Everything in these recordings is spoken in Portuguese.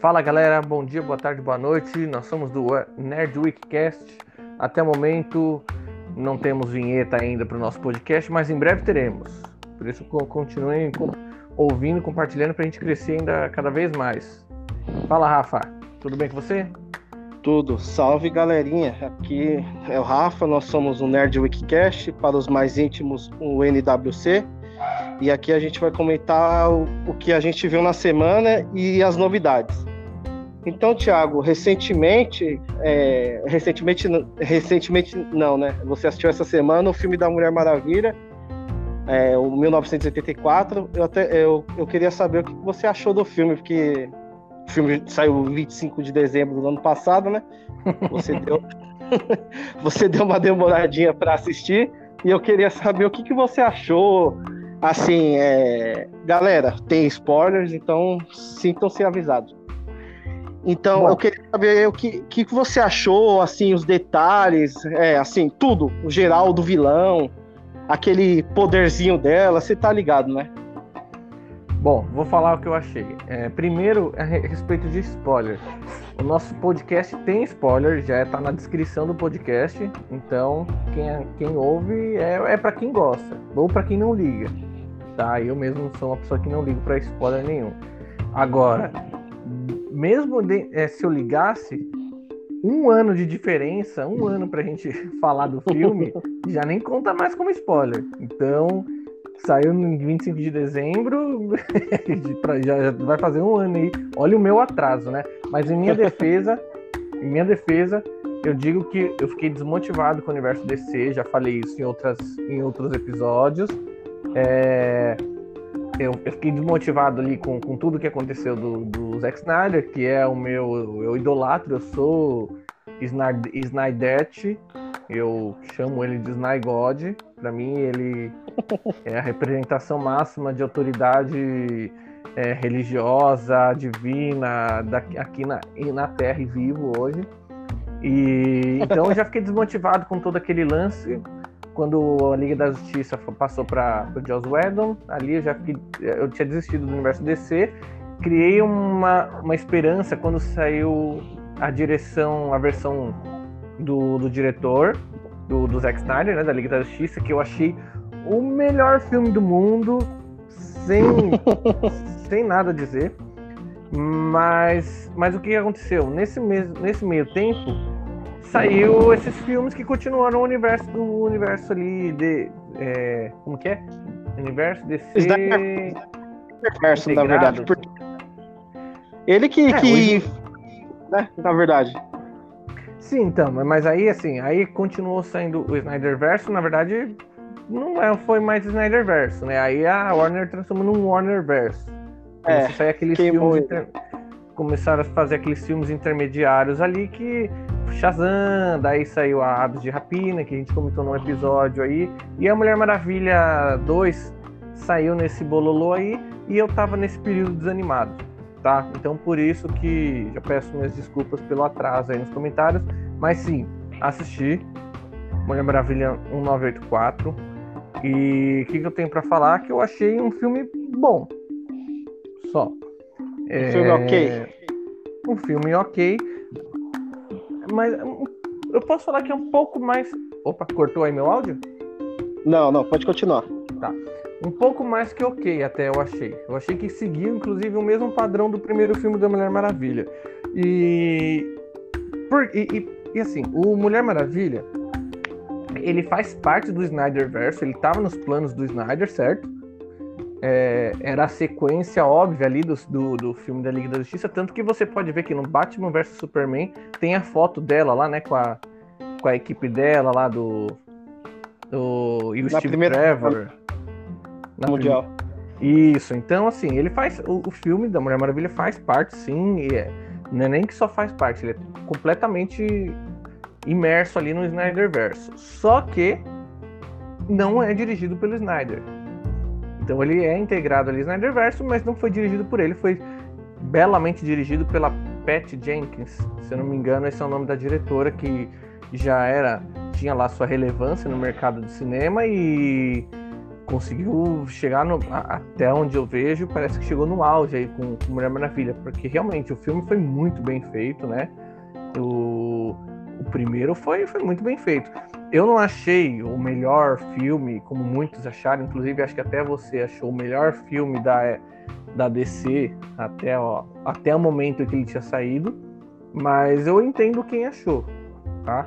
Fala galera, bom dia, boa tarde, boa noite. Nós somos do Nerd Weekcast. Até o momento não temos vinheta ainda para o nosso podcast, mas em breve teremos. Por isso continuem ouvindo, compartilhando para a gente crescer ainda cada vez mais. Fala Rafa, tudo bem com você? Tudo, salve galerinha. Aqui é o Rafa, nós somos o Nerd Weekcast, para os mais íntimos, o NWC. E aqui a gente vai comentar o, o que a gente viu na semana e as novidades. Então, Thiago, recentemente, é, recentemente, recentemente não, né? Você assistiu essa semana o filme da Mulher Maravilha, é, o 1984. Eu até eu, eu queria saber o que você achou do filme, porque o filme saiu 25 de dezembro do ano passado, né? Você deu, você deu uma demoradinha para assistir e eu queria saber o que, que você achou. Assim, é... galera, tem spoilers, então sintam-se avisados. Então, Bom. eu queria saber o que, que você achou, assim, os detalhes, é, assim, tudo, o geral do vilão, aquele poderzinho dela, você tá ligado, né? Bom, vou falar o que eu achei. É, primeiro, a respeito de spoiler. O nosso podcast tem spoiler, já está na descrição do podcast. Então, quem, é, quem ouve é, é para quem gosta, ou para quem não liga. Tá? Eu mesmo sou uma pessoa que não ligo para spoiler nenhum. Agora, mesmo de, é, se eu ligasse, um ano de diferença, um ano pra gente falar do filme, já nem conta mais como spoiler. Então, saiu no 25 de dezembro, já vai fazer um ano aí. Olha o meu atraso, né? Mas em minha defesa, em minha defesa, eu digo que eu fiquei desmotivado com o universo DC, já falei isso em, outras, em outros episódios. É, eu, eu, fiquei desmotivado ali com, com tudo que aconteceu do, do Zack Snyder, que é o meu. Eu idolatro, eu sou Snydete, eu chamo ele de Snygod. Para mim, ele é a representação máxima de autoridade é, religiosa, divina, daqui, aqui na, na Terra e vivo hoje. E então eu já fiquei desmotivado com todo aquele lance quando a Liga da Justiça passou para o Joss Whedon, ali eu já eu tinha desistido do universo DC, criei uma, uma esperança quando saiu a direção, a versão do, do diretor, do, do Zack Snyder, né, da Liga da Justiça, que eu achei o melhor filme do mundo, sem, sem nada a dizer. Mas, mas o que aconteceu? Nesse, mes, nesse meio tempo, saiu esses filmes que continuaram o universo do universo ali de. É, como que é? Universo DC. Universo, na verdade. Porque ele que. É, que hoje... né, na verdade. Sim, então, mas aí assim, aí continuou saindo o Snyderverse, na verdade, não é, foi mais Snyderverse, né? Aí a Warner transformou num Warnerverse. É, Começou aqueles filmes inter... começaram a fazer aqueles filmes intermediários ali que Shazam, daí saiu a Aves de Rapina, que a gente comentou num episódio aí, e a Mulher Maravilha 2 saiu nesse bololô aí, e eu tava nesse período desanimado, tá? Então por isso que já peço minhas desculpas pelo atraso aí nos comentários, mas sim, assisti Mulher Maravilha 1984, e o que, que, eu tenho para falar? Que eu achei um filme bom, só. Um é... filme ok? Um filme ok, mas eu posso falar que é um pouco mais. Opa, cortou aí meu áudio? Não, não, pode continuar. Tá. Um pouco mais que ok, até eu achei. Eu achei que seguiu, inclusive, o mesmo padrão do primeiro filme da Mulher Maravilha. E. Por... E, e, e assim, o Mulher Maravilha, ele faz parte do Snyderverse, ele tava nos planos do Snyder, certo? É, era a sequência óbvia ali do, do, do, filme da Liga da Justiça, tanto que você pode ver que no Batman vs Superman tem a foto dela lá, né, com a, com a equipe dela lá do. do e o na Steve primeira... Trevor. Na Mundial. Prim... Isso, então assim, ele faz. O, o, filme da Mulher Maravilha faz parte, sim, e é, não é nem que só faz parte, ele é completamente imerso ali no Snyderverse. Só que não é dirigido pelo Snyder então ele é integrado ali no Snyderverse, mas não foi dirigido por ele, foi belamente dirigido pela Pat Jenkins. Se eu não me engano, esse é o nome da diretora que já era tinha lá sua relevância no mercado de cinema e conseguiu chegar no, até onde eu vejo, parece que chegou no auge aí com, com Mulher Maravilha, porque realmente o filme foi muito bem feito, né? O, o primeiro foi, foi muito bem feito. Eu não achei o melhor filme, como muitos acharam, inclusive acho que até você achou o melhor filme da, da DC até, ó, até o momento que ele tinha saído, mas eu entendo quem achou, tá?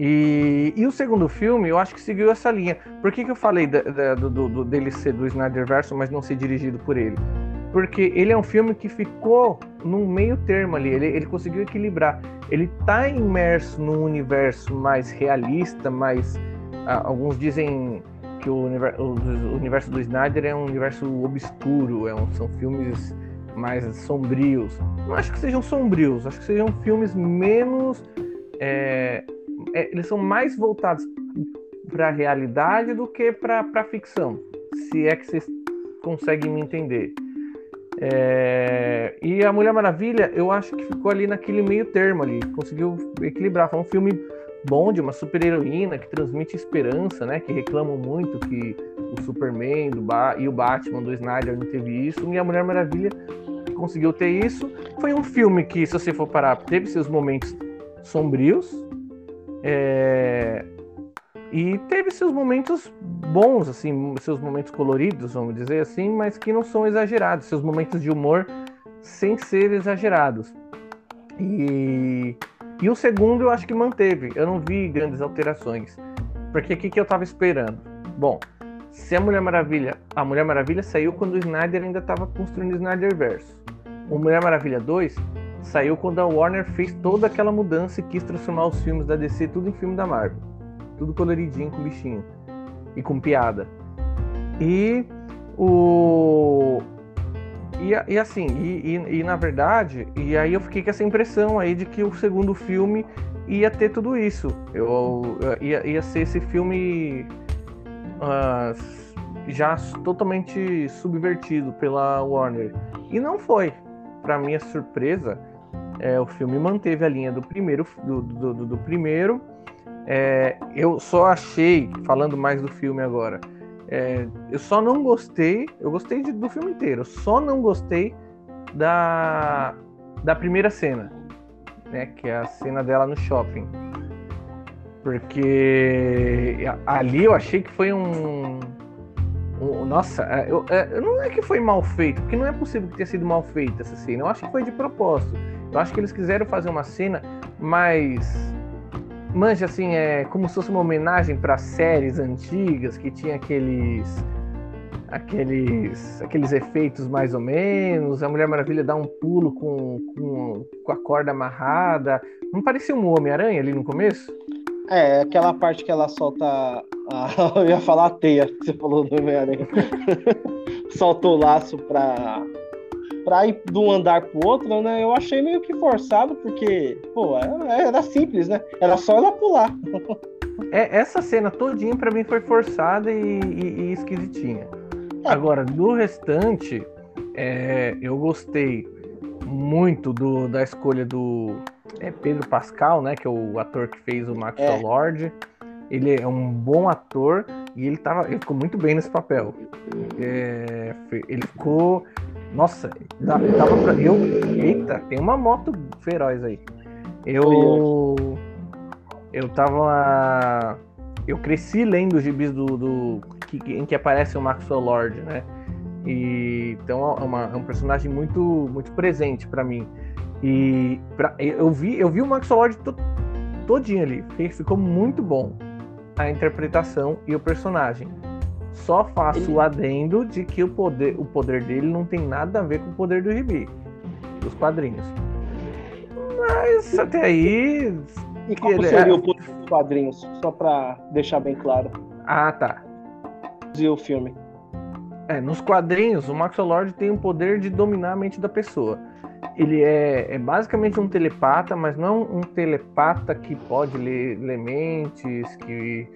E, e o segundo filme, eu acho que seguiu essa linha. Por que, que eu falei da, da, do, do, dele ser do Snyderverse, mas não ser dirigido por ele? Porque ele é um filme que ficou num meio termo ali, ele, ele conseguiu equilibrar. Ele tá imerso num universo mais realista, mais. Ah, alguns dizem que o universo, o universo, do Snyder é um universo obscuro, é um, são filmes mais sombrios. Não acho que sejam sombrios, acho que sejam filmes menos. É, é, eles são mais voltados para a realidade do que para a ficção, se é que vocês conseguem me entender. É, e a Mulher Maravilha, eu acho que ficou ali naquele meio termo ali, conseguiu equilibrar. Foi um filme bom de uma super heroína que transmite esperança, né? Que reclamam muito que o Superman do ba e o Batman do Snyder não teve isso, e a Mulher Maravilha conseguiu ter isso. Foi um filme que, se você for parar, teve seus momentos sombrios, é... E teve seus momentos bons, assim, seus momentos coloridos, vamos dizer assim, mas que não são exagerados, seus momentos de humor sem ser exagerados. E, e o segundo eu acho que manteve, eu não vi grandes alterações. Porque o que, que eu tava esperando? Bom, se a Mulher Maravilha. A Mulher Maravilha saiu quando o Snyder ainda estava construindo o Snyderverse. O Mulher Maravilha 2 saiu quando a Warner fez toda aquela mudança e quis transformar os filmes da DC tudo em filme da Marvel. Tudo coloridinho com bichinho. E com piada. E o. E, e assim, e, e, e, na verdade, e aí eu fiquei com essa impressão aí de que o segundo filme ia ter tudo isso. Eu, ia, ia ser esse filme uh, já totalmente subvertido pela Warner. E não foi. Para minha surpresa, é, o filme manteve a linha do primeiro, do, do, do, do primeiro. É, eu só achei, falando mais do filme agora, é, eu só não gostei, eu gostei de, do filme inteiro, só não gostei da, da primeira cena, né, que é a cena dela no shopping. Porque ali eu achei que foi um, nossa, é, eu, eu, não é que foi mal feito, porque não é possível que tenha sido mal feita essa cena. Eu acho que foi de propósito. Eu acho que eles quiseram fazer uma cena mais. Manja assim, é como se fosse uma homenagem para séries antigas que tinha aqueles. Aqueles, aqueles efeitos mais ou menos. A Mulher Maravilha dá um pulo com, com, com a corda amarrada. Não parecia um Homem-Aranha ali no começo? É, aquela parte que ela solta. A... Eu ia falar a teia, que você falou do Homem-Aranha. solta o laço pra pra ir de um andar pro outro, né? Eu achei meio que forçado, porque, pô, era, simples, né? Era só ela pular. É, essa cena todinha para mim foi forçada e, e, e esquisitinha. É. Agora, do restante, é, eu gostei muito do, da escolha do é, Pedro Pascal, né? Que é o ator que fez o Maxwell é. Lord. Ele é um bom ator e ele, tava, ele ficou muito bem nesse papel. É, ele ficou nossa, dava pra. Eu. Eita, tem uma moto feroz aí. Eu. Eu tava. Eu cresci lendo os gibis do. do que, em que aparece o Maxwell Lord, né? E, então é, uma, é um personagem muito, muito presente para mim. E pra, eu, vi, eu vi o Maxwell Lord to, todinho ali. Ficou muito bom a interpretação e o personagem. Só faço ele... o adendo de que o poder, o poder dele não tem nada a ver com o poder do Gibi, dos quadrinhos. Mas até aí. E qual ele... seria o poder dos quadrinhos? Só pra deixar bem claro. Ah, tá. E o filme? É, nos quadrinhos, o Maxwell Lord tem o poder de dominar a mente da pessoa. Ele é, é basicamente um telepata, mas não um telepata que pode ler, ler mentes, que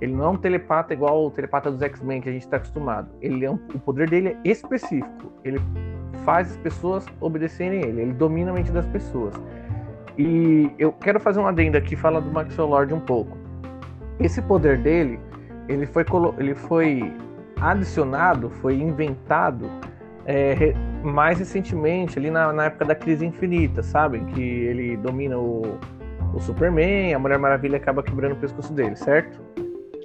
ele não é um telepata igual o telepata dos X-Men que a gente está acostumado. Ele é um, o poder dele é específico. Ele faz as pessoas obedecerem ele. Ele domina a mente das pessoas. E eu quero fazer um adendo aqui, falar do Maxwell Lord um pouco. Esse poder dele, ele foi, ele foi adicionado, foi inventado é, mais recentemente, ali na, na, época da crise infinita, sabe? Que ele domina o, o Superman, a Mulher Maravilha acaba quebrando o pescoço dele, certo?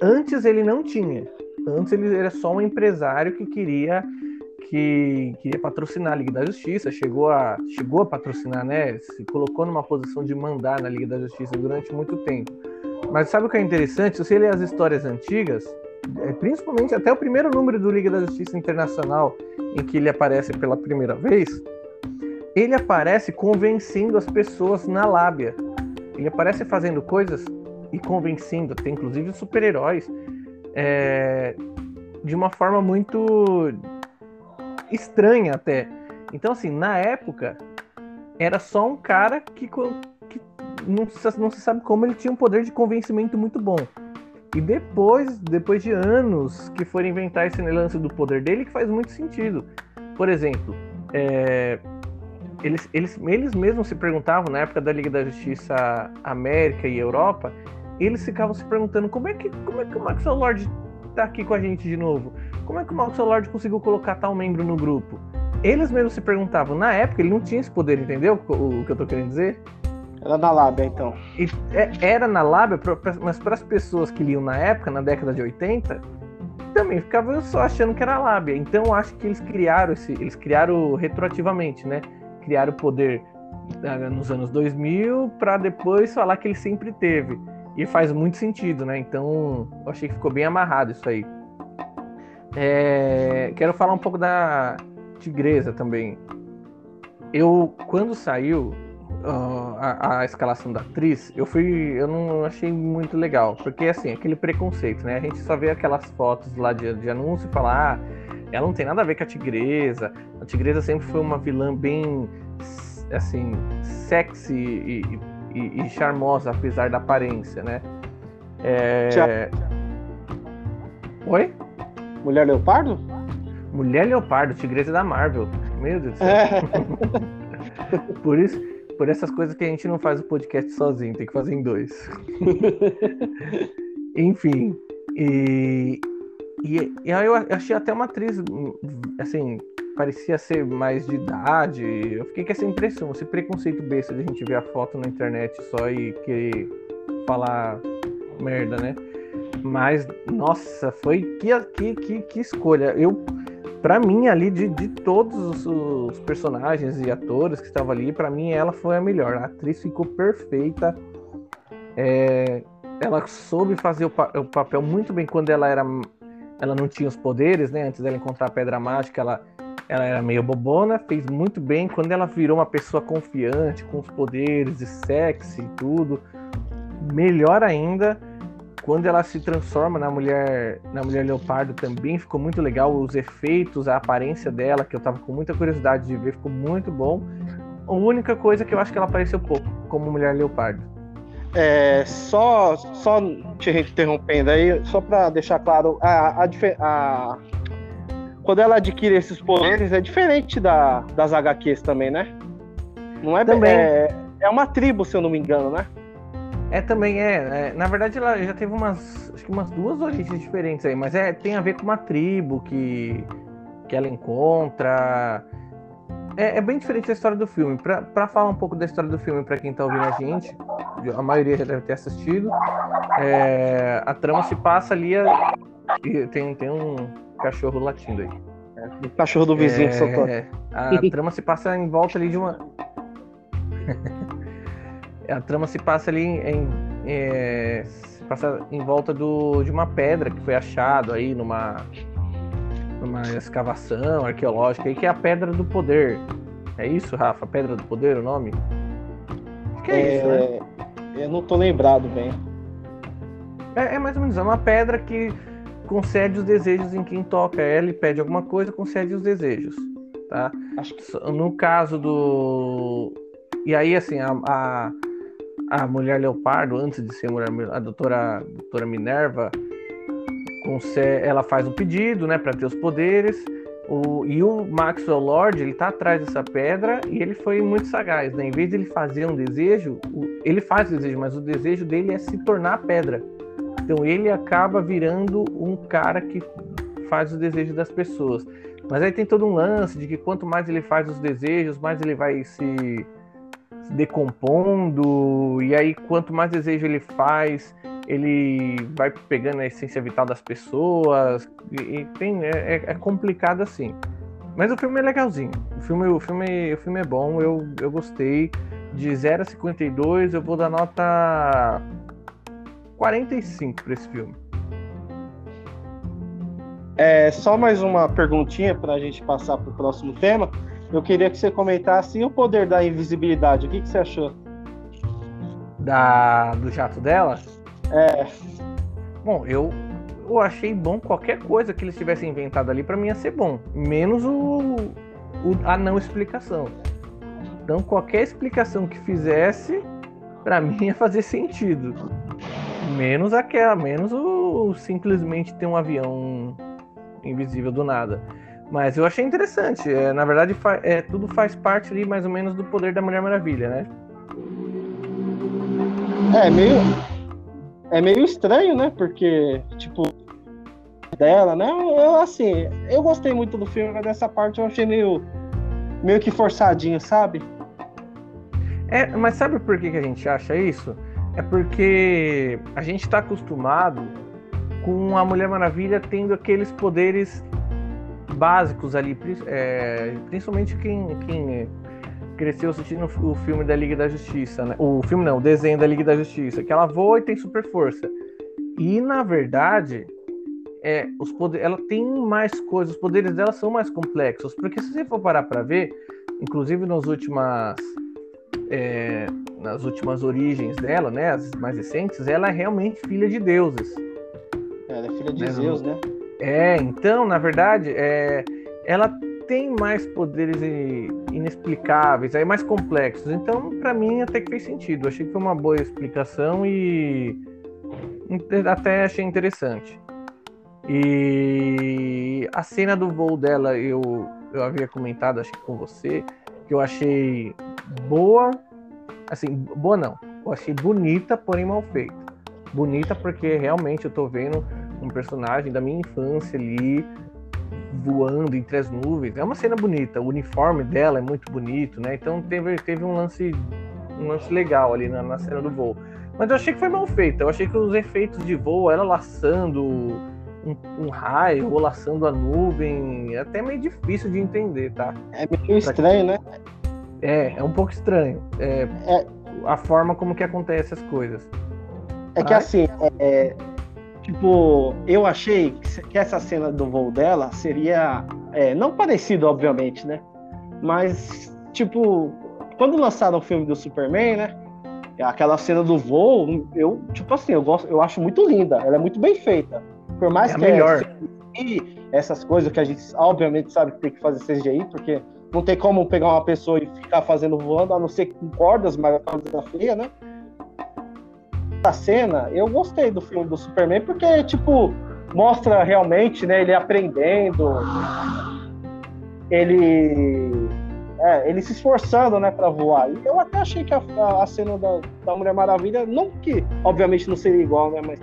Antes ele não tinha. Antes ele era só um empresário que queria que queria patrocinar a Liga da Justiça, chegou a, chegou a patrocinar, né? Se colocou numa posição de mandar na Liga da Justiça durante muito tempo. Mas sabe o que é interessante? Se você ler as histórias antigas, principalmente até o primeiro número do Liga da Justiça Internacional, em que ele aparece pela primeira vez, ele aparece convencendo as pessoas na lábia. Ele aparece fazendo coisas e convencendo, até inclusive super-heróis, é, de uma forma muito estranha até. Então, assim, na época, era só um cara que, que não, não se sabe como ele tinha um poder de convencimento muito bom. E depois, depois de anos que foram inventar esse lance do poder dele, que faz muito sentido. Por exemplo, é, eles, eles, eles mesmos se perguntavam, na época da Liga da Justiça América e Europa, eles ficavam se perguntando como é que, como é que o Maxwell Lord tá aqui com a gente de novo? Como é que o Maxwell Lord conseguiu colocar tal membro no grupo? Eles mesmos se perguntavam. Na época, ele não tinha esse poder, entendeu o, o que eu tô querendo dizer? Era na lábia, então. E, é, era na lábia, mas para as pessoas que liam na época, na década de 80, também ficavam só achando que era lábia. Então acho que eles criaram esse, eles criaram retroativamente, né? Criaram o poder ah, nos anos 2000 para depois falar que ele sempre teve. E faz muito sentido, né? Então eu achei que ficou bem amarrado isso aí. É, quero falar um pouco da Tigresa também. Eu, quando saiu, uh, a, a, escalação da atriz, eu fui. Eu não achei muito legal. Porque assim, aquele preconceito, né? A gente só vê aquelas fotos lá de, de anúncio e fala, ah, ela não tem nada a ver com a tigresa. A tigresa sempre foi uma vilã bem assim, sexy e, e, e charmosa, apesar da aparência, né? É... Oi? Mulher Leopardo? Mulher Leopardo, tigresa da Marvel. Meu Deus do céu. É. Por isso, por essas coisas que a gente não faz o podcast sozinho, tem que fazer em dois. Enfim, e, e, e, aí eu achei até uma atriz, assim, parecia ser mais de idade. Eu fiquei com essa impressão, esse preconceito besta de a gente ver a foto na internet só e querer falar merda, né? Mas, nossa, foi que, que, que, que escolha. Eu para mim ali de, de todos os, personagens e atores que estavam ali, para mim ela foi a melhor. A atriz ficou perfeita. É, ela soube fazer o, o, papel muito bem quando ela era, ela não tinha os poderes, né? Antes dela encontrar a pedra mágica, ela ela era meio bobona, fez muito bem. Quando ela virou uma pessoa confiante, com os poderes e sexy e tudo, melhor ainda quando ela se transforma na mulher na mulher leopardo também ficou muito legal. Os efeitos a aparência dela que eu tava com muita curiosidade de ver ficou muito bom. A única coisa que eu acho que ela apareceu pouco como mulher leopardo. É, só só te interrompendo aí só para deixar claro a, a, a, quando ela adquire esses poderes é diferente da, das HQs também né? Não é também. é, é uma tribo se eu não me engano né é, também é, é, Na verdade, ela já teve umas. Acho que umas duas origens diferentes aí, mas é, tem a ver com uma tribo que, que ela encontra. É, é bem diferente da história do filme. Para falar um pouco da história do filme, para quem tá ouvindo a gente, a maioria já deve ter assistido. É, a trama se passa ali. A, tem, tem um cachorro latindo aí. o cachorro do vizinho que soltou. É, a trama se passa em volta ali de uma. a trama se passa ali em, é, se passa em volta do, de uma pedra que foi achado aí numa numa escavação arqueológica aí que é a pedra do poder. É isso Rafa? Pedra do poder o nome? Que é, é isso né? eu não tô lembrado bem. É, é mais ou menos é uma pedra que concede os desejos em quem toca ela e pede alguma coisa concede os desejos tá? Acho que... no caso do e aí assim a, a a mulher leopardo, antes de ser mulher, a doutora, a doutora Minerva, ela faz um pedido, né, para ter os poderes. O, e o Maxwell Lord, ele tá atrás dessa pedra e ele foi muito sagaz, né? Em vez de ele fazer um desejo, ele faz o desejo, mas o desejo dele é se tornar pedra. Então ele acaba virando um cara que faz os desejos das pessoas. Mas aí tem todo um lance de que quanto mais ele faz os desejos, mais ele vai se, se decompondo, e aí quanto mais desejo ele faz, ele vai pegando a essência vital das pessoas, e, e tem, é, é, complicado assim. Mas o filme é legalzinho. O filme, o filme, o filme é bom, eu, eu gostei. De 0 a 52, eu vou dar nota 45 para esse filme. É, só mais uma perguntinha para a gente passar para o próximo tema. Eu queria que você comentasse o poder da invisibilidade. O que, que você achou? Da, do jato dela? É. Bom, eu, eu achei bom qualquer coisa que eles tivessem inventado ali, para mim ia ser bom. Menos o, o, a não explicação. Então, qualquer explicação que fizesse, para mim ia fazer sentido. Menos aquela, menos o simplesmente ter um avião invisível do nada. Mas eu achei interessante. É, na verdade, é, tudo faz parte ali mais ou menos do poder da Mulher Maravilha, né? É meio. É meio estranho, né? Porque, tipo, dela, né? Eu, assim, eu gostei muito do filme, mas dessa parte eu achei meio. meio que forçadinho, sabe? É, mas sabe por que, que a gente acha isso? É porque a gente está acostumado com a Mulher Maravilha tendo aqueles poderes básicos ali, é, principalmente quem, quem cresceu assistindo o filme da Liga da Justiça, né? O filme não, o desenho da Liga da Justiça, que ela voa e tem super força. E na verdade, é, os poderes, ela tem mais coisas, os poderes dela são mais complexos, porque se você for parar para ver, inclusive nas últimas é, nas últimas origens dela, né, as mais recentes, ela é realmente filha de deuses. Ela é filha de Mas, Zeus, né? É, então, na verdade, é, ela tem mais poderes inexplicáveis, aí mais complexos. Então, para mim, até que fez sentido. Achei que foi uma boa explicação e até achei interessante. E a cena do voo dela, eu, eu havia comentado, acho que com você, que eu achei boa. Assim, boa não. Eu achei bonita, porém mal feita. Bonita porque realmente eu tô vendo um personagem da minha infância ali voando entre as nuvens. É uma cena bonita, o uniforme dela é muito bonito, né? Então teve, teve um lance um lance legal ali na, na cena do voo. Mas eu achei que foi mal feita. Eu achei que os efeitos de voo, ela laçando um, um raio ou laçando a nuvem, é até meio difícil de entender, tá? É meio estranho, né? É, é um pouco estranho. É, é... A forma como que acontece as coisas. É que assim, é, Tipo, eu achei que essa cena do voo dela seria. É, não parecido, obviamente, né? Mas, tipo, quando lançaram o filme do Superman, né? Aquela cena do voo, eu, tipo assim, eu gosto, eu acho muito linda. Ela é muito bem feita. Por mais é que melhor. e essas coisas que a gente obviamente sabe que tem que fazer CGI, porque não tem como pegar uma pessoa e ficar fazendo voando, a não ser com cordas, mas a corda feia, né? Essa cena, eu gostei do filme do Superman, porque, tipo, mostra realmente, né, ele aprendendo, ele. É, ele se esforçando, né, para voar. Eu até achei que a, a cena da, da Mulher Maravilha, não que, obviamente, não seria igual, né, mas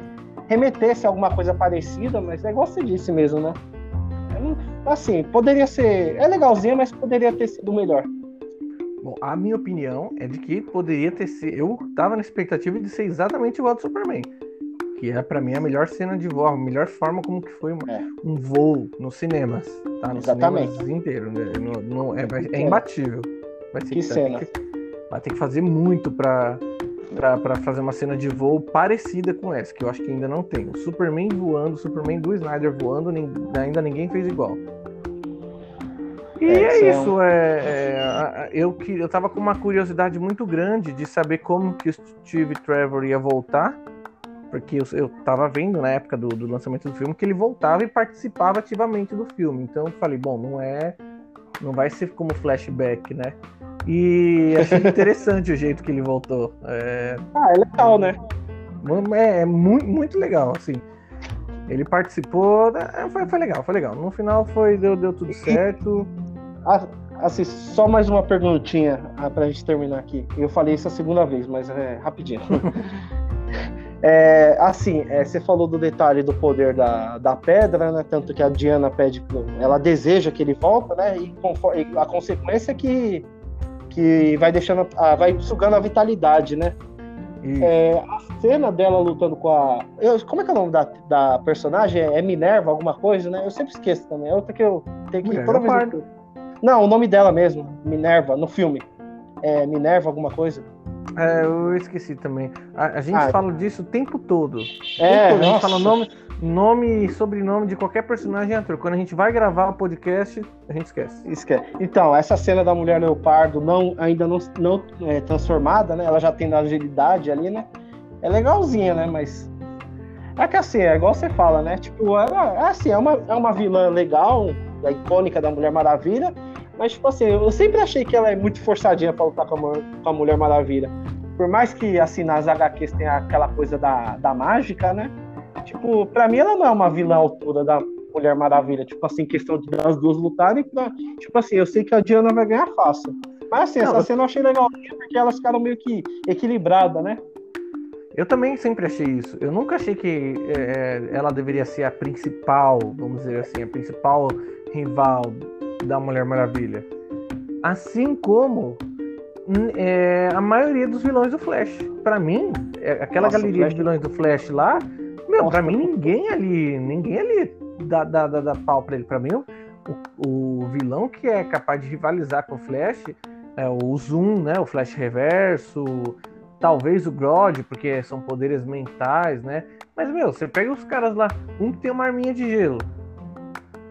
remetesse a alguma coisa parecida, mas é igual você disse mesmo, né? Assim, poderia ser. É legalzinho, mas poderia ter sido melhor. Bom, a minha opinião é de que poderia ter sido. Eu tava na expectativa de ser exatamente igual ao Superman. Que é para mim a melhor cena de voo, a melhor forma como que foi é. um voo nos cinemas. Tá? Nos exatamente. cinemas inteiro. Né? No, no, é, é, imbatível. Vai que, que cena. Que, vai ter que fazer muito para para fazer uma cena de voo parecida com essa, que eu acho que ainda não tem. O Superman voando, o Superman do Snyder voando, ainda ninguém fez igual. E é, é isso, é, é, eu, que, eu tava com uma curiosidade muito grande de saber como que o Steve Trevor ia voltar, porque eu, eu tava vendo na época do, do lançamento do filme que ele voltava e participava ativamente do filme. Então eu falei, bom, não é. Não vai ser como flashback, né? E achei interessante o jeito que ele voltou. É... Ah, é legal, né? É, é muito, muito legal, assim. Ele participou, é, foi, foi legal, foi legal. No final foi, deu, deu tudo certo. Ah, assim, só mais uma perguntinha ah, pra gente terminar aqui. Eu falei isso a segunda vez, mas é rapidinho. É, assim, é, você falou do detalhe do poder da, da pedra, né? Tanto que a Diana pede, ela deseja que ele volta, né? E, conforme, a consequência é que, que vai deixando, a, vai sugando a vitalidade, né? É, a cena dela lutando com a. Eu, como é que é o nome da, da personagem? É Minerva, alguma coisa, né? Eu sempre esqueço também. É outra que eu tenho que. Minerva toda vez Não, o nome dela mesmo, Minerva, no filme. É Minerva, alguma coisa. É, eu esqueci também. A, a gente ah, fala disso o tempo todo. É, todo. a gente fala nome, nome e sobrenome de qualquer personagem ator. Quando a gente vai gravar o podcast, a gente esquece. Esquece. Então, essa cena da mulher leopardo não, ainda não, não é, transformada, né? Ela já tem agilidade ali, né? É legalzinha, né? Mas. É que assim, é igual você fala, né? Tipo, ela, é assim, é uma, é uma vilã legal, a icônica da Mulher Maravilha, mas, tipo assim, eu sempre achei que ela é muito forçadinha pra lutar com a, com a Mulher Maravilha. Por mais que, assim, nas HQs tenha aquela coisa da, da mágica, né? Tipo, pra mim ela não é uma vilã altura da Mulher Maravilha. Tipo assim, questão de das duas lutarem. Pra, tipo assim, eu sei que a Diana vai ganhar fácil. Mas assim, essa cena eu achei legal porque elas ficaram meio que equilibradas, né? Eu também sempre achei isso. Eu nunca achei que é, ela deveria ser a principal, vamos dizer assim, a principal rival da Mulher Maravilha. Assim como é, a maioria dos vilões do Flash. Para mim, é, aquela Nossa, galeria Flash... de vilões do Flash lá, meu, para mim ninguém ali, ninguém ali dá, dá, dá, dá pau pra ele. Para mim, o, o, vilão que é capaz de rivalizar com o Flash é o Zoom, né? O Flash Reverso, talvez o Grodd, porque são poderes mentais, né? Mas, meu, você pega os caras lá, um que tem uma arminha de gelo,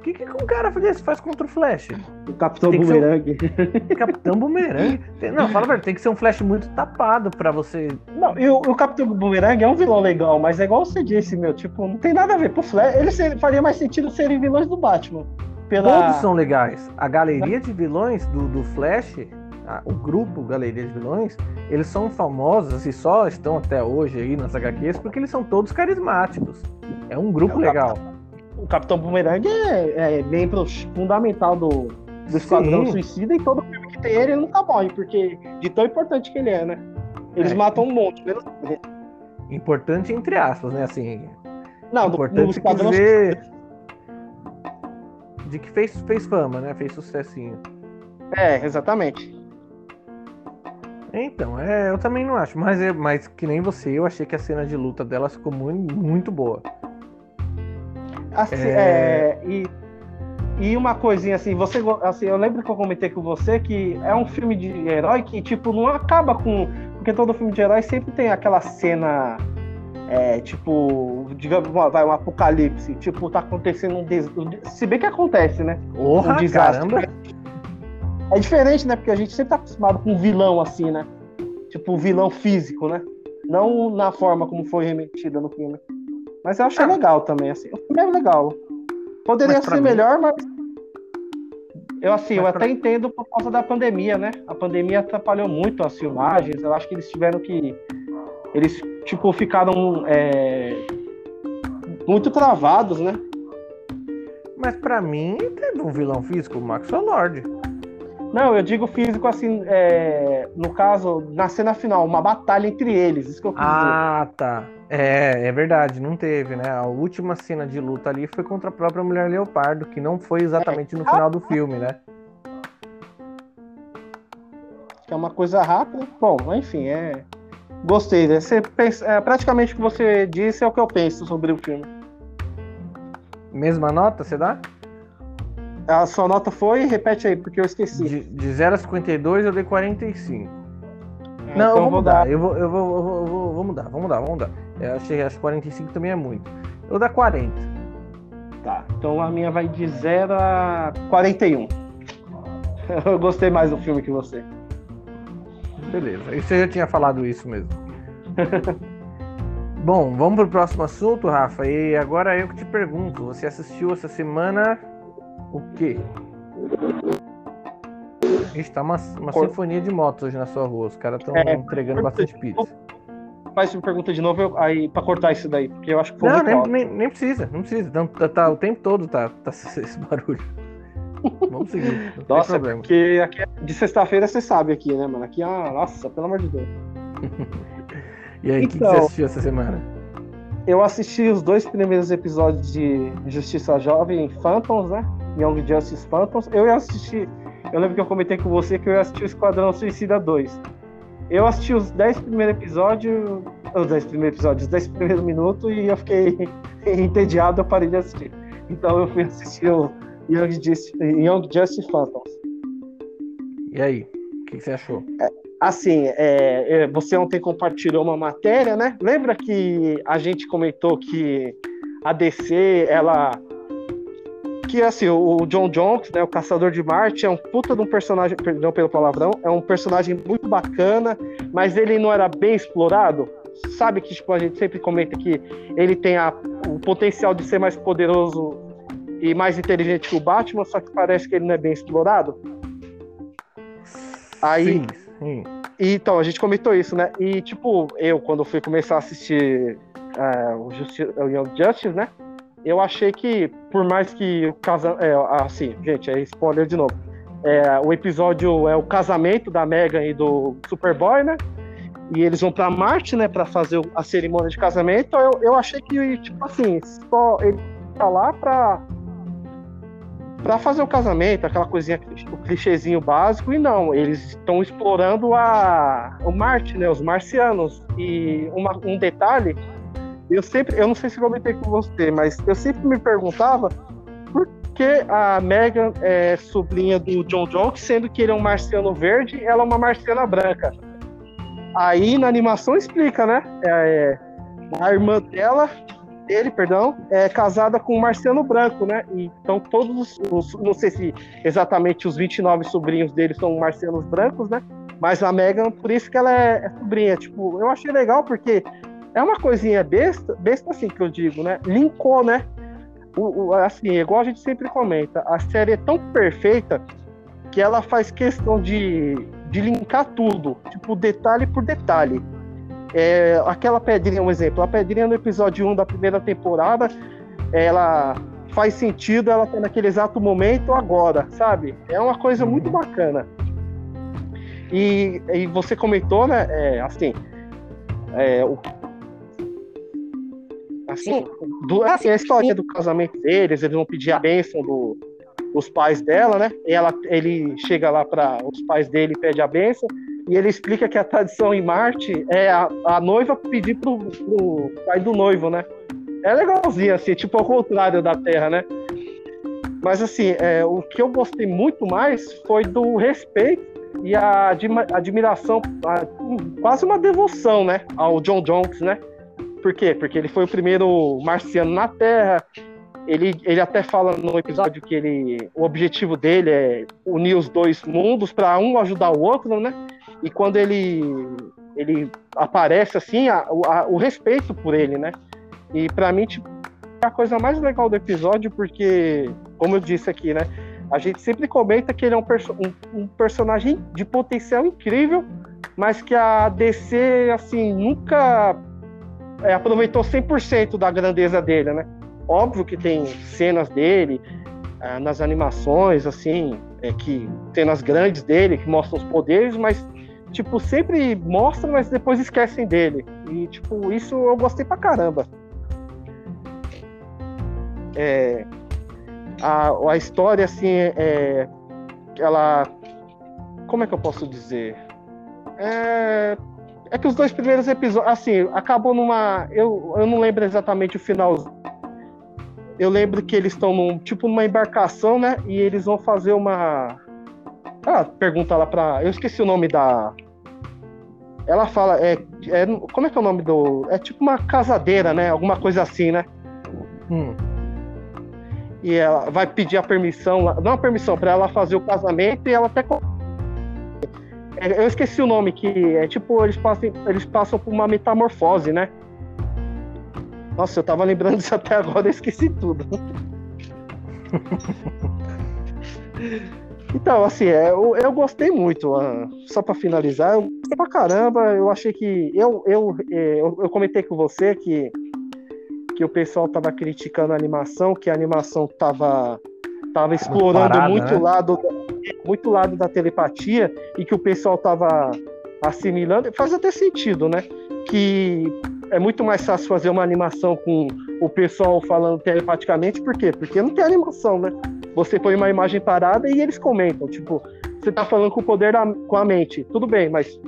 o que, que um cara desse faz contra o Flash? O Capitão Boomerang. Um... Capitão Boomerang. Não, fala velho, tem que ser um Flash muito tapado pra você. Não, e o, o Capitão Boomerang é um vilão legal, mas é igual você disse, meu, tipo, não tem nada a ver. Pro Flash, ele ser, faria mais sentido serem vilões do Batman. Pela... Todos são legais. A galeria de vilões do, do Flash, a, o grupo Galeria de Vilões, eles são famosos e só estão até hoje aí nas HQs porque eles são todos carismáticos. É um grupo é legal. Capitão o Capitão Boomerang é, é membro fundamental do, do Esquadrão Sim. Suicida e todo filme que tem ele, ele nunca morre, porque de tão importante que ele é, né? Eles é. matam um monte, menos Importante entre aspas, né? Assim. Não, importante no Esquadrão dizer... De que fez, fez fama, né? Fez sucessinho. É, exatamente. Então, é, eu também não acho, mas, é, mas que nem você, eu achei que a cena de luta delas ficou muito, muito boa. Assim, é... É, e, e uma coisinha assim, você assim, eu lembro que eu comentei com você que é um filme de herói que tipo não acaba com porque todo filme de herói sempre tem aquela cena é, tipo, digamos, vai um apocalipse, tipo, tá acontecendo um des... se bem que acontece, né? Porra, um desastre. Caramba. É diferente, né? Porque a gente sempre tá acostumado com um vilão assim, né? Tipo, um vilão físico, né? Não na forma como foi remetida no filme. Mas eu achei ah. legal também, assim. O filme é legal. Poderia ser mim... melhor, mas. Eu assim, mas eu pra... até entendo por causa da pandemia, né? A pandemia atrapalhou muito as filmagens. Eu acho que eles tiveram que. Eles, tipo, ficaram é... muito travados, né? Mas para mim teve um vilão físico, o Max Lord. Não, eu digo físico assim, é... no caso, na cena final, uma batalha entre eles. Isso que eu quis ah, dizer. tá. É, é verdade, não teve, né? A última cena de luta ali foi contra a própria Mulher Leopardo, que não foi exatamente no final do filme, né? Que é uma coisa rápida. Bom, enfim, é. Gostei, né? Você pensa... é, praticamente o que você disse é o que eu penso sobre o filme. Mesma nota, você dá? A sua nota foi? Repete aí, porque eu esqueci. De, de 0 a 52 eu dei 45. É, não, então eu vou mudar. Eu vou, eu vou, eu vou, eu vou, vou mudar, vou mudar, vou mudar. Eu achei as 45 também é muito. Eu vou dar 40. Tá, então a minha vai de 0 a 41. Eu gostei mais do filme que você. Beleza, e você já tinha falado isso mesmo. Bom, vamos pro próximo assunto, Rafa. E agora eu que te pergunto: você assistiu essa semana o quê? Ixi, tá uma, uma Cor... sinfonia de motos hoje na sua rua. Os caras estão é, entregando bastante pizza. Faz uma pergunta de novo aí pra cortar isso daí, porque eu acho que foi Não, nem, nem, nem, precisa, não precisa. Então, tá, tá, o tempo todo tá, tá esse barulho. Vamos seguir. Nossa, porque aqui é de sexta-feira você sabe aqui, né, mano? Aqui, ah, nossa, pelo amor de Deus. e aí, o então, que, que, você então, assistiu essa semana? eu assisti os dois primeiros episódios de Justiça Jovem Phantoms, né? Young Justice Phantoms. Eu ia assistir. Eu lembro que eu comentei com você que eu ia assistir o Esquadrão Suicida 2. Eu assisti os 10 primeiros episódios. Os 10 primeiros episódios, os 10 primeiros minutos e eu fiquei entediado, eu parei de assistir. Então eu fui assistir o Young Justice, Young Justice Phantoms. E aí, o que, que você achou? É, assim, é, é você ontem compartilhou uma matéria, né? Lembra que a gente comentou que a DC, ela que assim, o John Jones, né, o Caçador de Marte, é um puta de um personagem, perdão pelo palavrão, é um personagem muito bacana, mas ele não era bem explorado. Sabe que tipo, a gente sempre comenta que ele tem a, o potencial de ser mais poderoso e mais inteligente que o Batman, só que parece que ele não é bem explorado. Aí, sim, sim. então, a gente comentou isso, né? E, tipo, eu, quando fui começar a assistir uh, o, Justi o Young Justice, né? Eu achei que, por mais que o casamento. É, assim, gente, é spoiler de novo. É, o episódio é o casamento da Megan e do Superboy, né? E eles vão para Marte, né, para fazer a cerimônia de casamento. Eu, eu achei que, tipo assim, só ele tá lá pra para fazer o casamento, aquela coisinha, o clichêzinho básico, e não, eles estão explorando a, o Marte, né, os marcianos. E uma, um detalhe, eu sempre, eu não sei se comentei com você, mas eu sempre me perguntava por que a Megan é sobrinha do John Jones, sendo que ele é um marciano verde, ela é uma marciana branca. Aí na animação explica, né? É, a irmã dela dele, perdão, é casada com um marciano branco, né? Então todos os, não sei se exatamente os 29 sobrinhos dele são marcianos brancos, né? Mas a Megan, por isso que ela é, é sobrinha. Tipo, eu achei legal porque é uma coisinha besta, besta assim que eu digo, né? Linkou, né? O, o, assim, igual a gente sempre comenta, a série é tão perfeita que ela faz questão de, de linkar tudo, tipo, detalhe por detalhe. É, aquela pedrinha, um exemplo, a pedrinha no episódio 1 da primeira temporada, ela faz sentido ela ter naquele exato momento agora, sabe? É uma coisa muito uhum. bacana. E, e você comentou, né? É, assim, é, o, assim, do, assim, a história do casamento deles, eles vão pedir a bênção do, dos pais dela, né? E ela, ele chega lá para os pais dele e pede a bênção e ele explica que a tradição em Marte é a, a noiva pedir pro, pro pai do noivo, né? É legalzinho, assim, tipo ao contrário da Terra, né? Mas, assim, é, o que eu gostei muito mais foi do respeito e a admiração, a, quase uma devoção, né? Ao John Jones, né? Por quê? Porque ele foi o primeiro marciano na Terra. Ele, ele até fala no episódio que ele, o objetivo dele é unir os dois mundos para um ajudar o outro, né? e quando ele ele aparece assim, a, a, o respeito por ele, né? E para mim, tipo, é a coisa mais legal do episódio, porque, como eu disse aqui, né? A gente sempre comenta que ele é um, perso um, um personagem de potencial incrível, mas que a DC, assim, nunca é, aproveitou 100% da grandeza dele, né? Óbvio que tem cenas dele, é, nas animações, assim, é, que cenas grandes dele, que mostram os poderes, mas tipo, sempre mostram, mas depois esquecem dele. E, tipo, isso eu gostei pra caramba. É, a, a história, assim, é, ela. Como é que eu posso dizer? É, é que os dois primeiros episódios, assim, acabou numa. Eu, eu não lembro exatamente o final. Eu lembro que eles estão num tipo numa embarcação, né? E eles vão fazer uma ela pergunta lá pra. Eu esqueci o nome da. Ela fala. É, é, como é que é o nome do. É tipo uma casadeira, né? Alguma coisa assim, né? Hum. E ela vai pedir a permissão, não a permissão, para ela fazer o casamento e ela até. É, eu esqueci o nome, que é tipo, eles passam, eles passam por uma metamorfose, né? Nossa, eu tava lembrando disso até agora, eu esqueci tudo. Então, assim, é, eu, eu gostei muito. Uh, só para finalizar, eu gostei pra caramba. Eu achei que. Eu, eu, é, eu, eu, comentei com você que, que o pessoal tava criticando a animação, que a animação tava, tava explorando parada, muito, né? lado, muito lado da telepatia e que o pessoal tava assimilando. Faz até sentido, né? Que é muito mais fácil fazer uma animação com o pessoal falando telepaticamente, por quê? Porque não tem animação, né? Você põe uma imagem parada e eles comentam, tipo, você tá falando com o poder da, com a mente, tudo bem, mas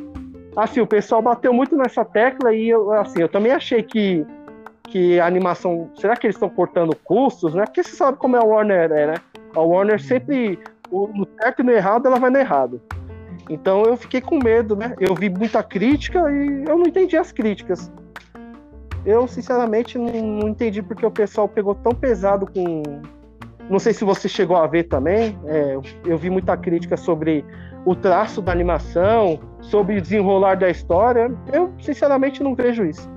assim, o pessoal bateu muito nessa tecla e eu, assim, eu também achei que que a animação, será que eles estão cortando custos, né? Porque você sabe como é a Warner, é, né? A Warner sempre no certo e no errado, ela vai no errado. Então eu fiquei com medo, né? Eu vi muita crítica e eu não entendi as críticas. Eu, sinceramente, não, não entendi porque o pessoal pegou tão pesado com. Não sei se você chegou a ver também. É, eu vi muita crítica sobre o traço da animação, sobre o desenrolar da história. Eu, sinceramente, não vejo isso.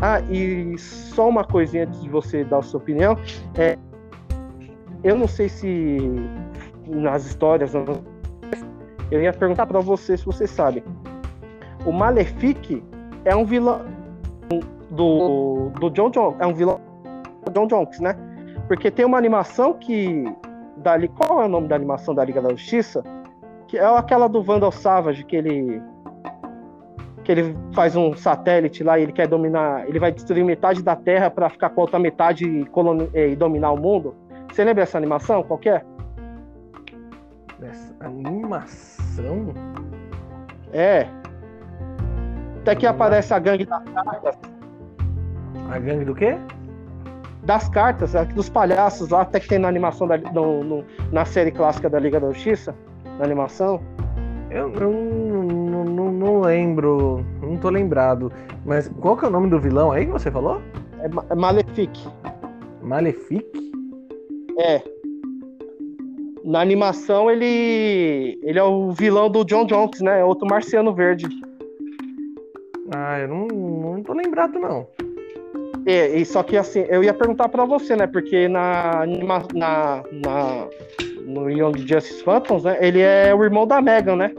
Ah, e só uma coisinha antes de você dar a sua opinião. É, eu não sei se nas histórias. Eu ia perguntar para você se você sabe. O Malefic é um vilão do, do John Jones. É um vilão do John Jones, né? Porque tem uma animação que. Dali, qual é o nome da animação da Liga da Justiça? Que é aquela do Vandal Savage, que ele. Que ele faz um satélite lá e ele quer dominar. Ele vai destruir metade da Terra para ficar com a outra metade e, e dominar o mundo. Você lembra dessa animação? Qual é? Essa animação? É. Até que aparece a gangue das cartas. A gangue do quê? Das cartas, dos palhaços lá, até que tem na animação da, no, no, na série clássica da Liga da Justiça, na animação. Eu, eu não, não, não, lembro, não tô lembrado. Mas qual que é o nome do vilão aí que você falou? É, é Malefic. Malefic? É na animação ele ele é o vilão do John Jones, né? É outro marciano verde. Ah, eu não, não tô lembrado não. É, e só que assim, eu ia perguntar para você, né? Porque na, na, na no Young Justice Phantoms, né? Ele é o irmão da Megan, né?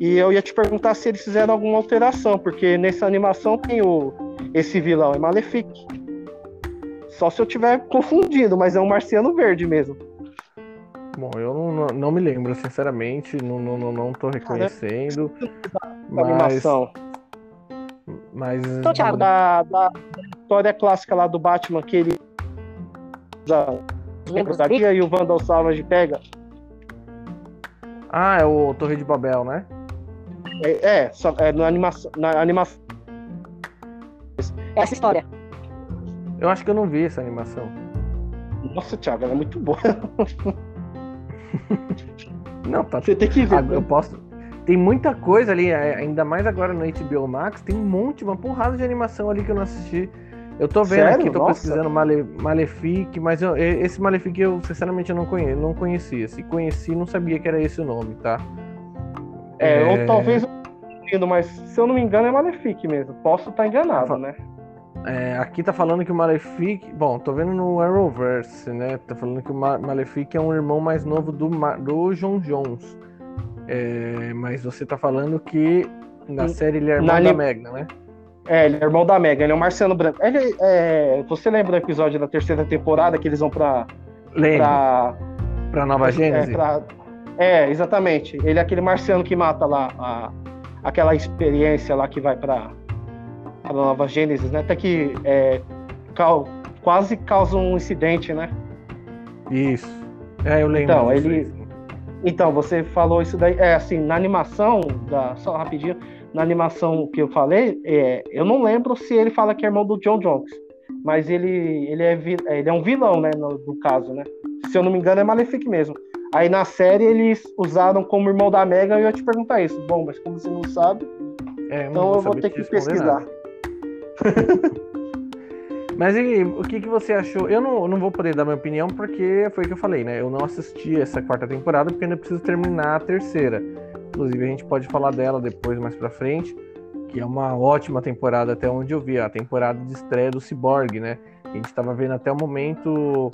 E eu ia te perguntar se eles fizeram alguma alteração, porque nessa animação tem o esse vilão é Malefic. Só se eu tiver confundido, mas é um marciano verde mesmo. Bom, eu não, não, me lembro, sinceramente, não, não, não, não tô reconhecendo. mas... Animação. Mas. Então, Thiago, da, da, história clássica lá do Batman que ele. Lembra e o Vandal Savage pega. Ah, é o Torre de Babel, né? É, é, só, é na animação. Na animação. Essa história. Eu acho que eu não vi essa animação. Nossa, Thiago, ela é muito boa. Não, tá. Você tem que ver. Eu posso. Tem muita coisa ali, é, ainda mais agora no HBO Max, tem um monte, uma porrada de animação ali que eu não assisti. Eu tô vendo Sério? aqui, tô Nossa. pesquisando Male, Malefic, mas eu, esse Malefic eu sinceramente eu não, conhe, não conhecia. Se conheci, não sabia que era esse o nome, tá? É, é... ou talvez mas se eu não me engano é Malefic mesmo. Posso estar enganado, né? É, aqui tá falando que o Malefic. Bom, tô vendo no Arrowverse, né? Tá falando que o Malefic é um irmão mais novo do, do John Jones. É, mas você tá falando que na série ele é irmão na da Megna, né? É, ele é irmão da Megna, ele é o Marciano Branco. Ele, é, você lembra do episódio da terceira temporada que eles vão pra. Lembro. Pra, pra Nova é, Gênesis? É, pra, é, exatamente. Ele é aquele marciano que mata lá a, aquela experiência lá que vai pra a nova Gênesis, né? Até que é, cal, quase causa um incidente, né? Isso. É, eu lembro. Então, ele. Então, você falou isso daí. É assim, na animação, da, só rapidinho, na animação que eu falei, é, eu não lembro se ele fala que é irmão do John Jones. Mas ele, ele, é, ele é um vilão, né? No, no caso, né? Se eu não me engano, é Malefic mesmo. Aí na série eles usaram como irmão da Mega e eu ia te perguntar isso. Bom, mas como você não sabe, é, então eu vou ter que pesquisar. Nada. Mas e o que, que você achou? Eu não, não vou poder dar minha opinião porque foi o que eu falei, né? Eu não assisti essa quarta temporada porque ainda preciso terminar a terceira. Inclusive a gente pode falar dela depois mais pra frente, que é uma ótima temporada até onde eu vi, a temporada de estreia do Cyborg, né? A gente tava vendo até o momento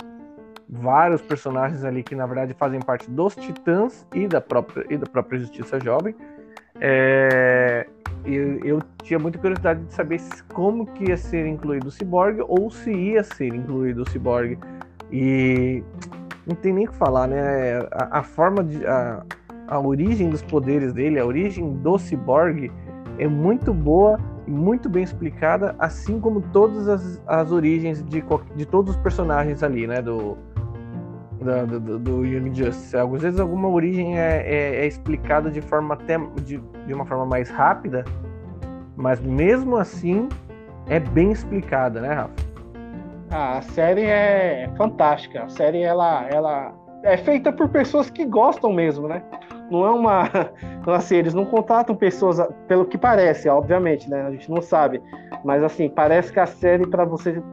vários personagens ali que na verdade fazem parte dos Titãs e da própria, e da própria Justiça Jovem. É, eu, eu, tinha muita curiosidade de saber como que ia ser incluído o Cyborg ou se ia ser incluído o Cyborg. E não tem nem o que falar, né? A, a forma de. A, a origem dos poderes dele, a origem do Cyborg é muito boa muito bem explicada, assim como todas as, as origens de, de todos os personagens ali, né? Do, da, do, do Young Justice. Às vezes alguma origem é, é, é, explicada de forma até de, de uma forma mais rápida, mas mesmo assim é bem explicada, né, Rafa? Ah, a série é fantástica. A série ela, ela é feita por pessoas que gostam mesmo, né? Não é uma. Assim, eles não contratam pessoas, pelo que parece, obviamente, né? A gente não sabe. Mas, assim, parece que a série, para você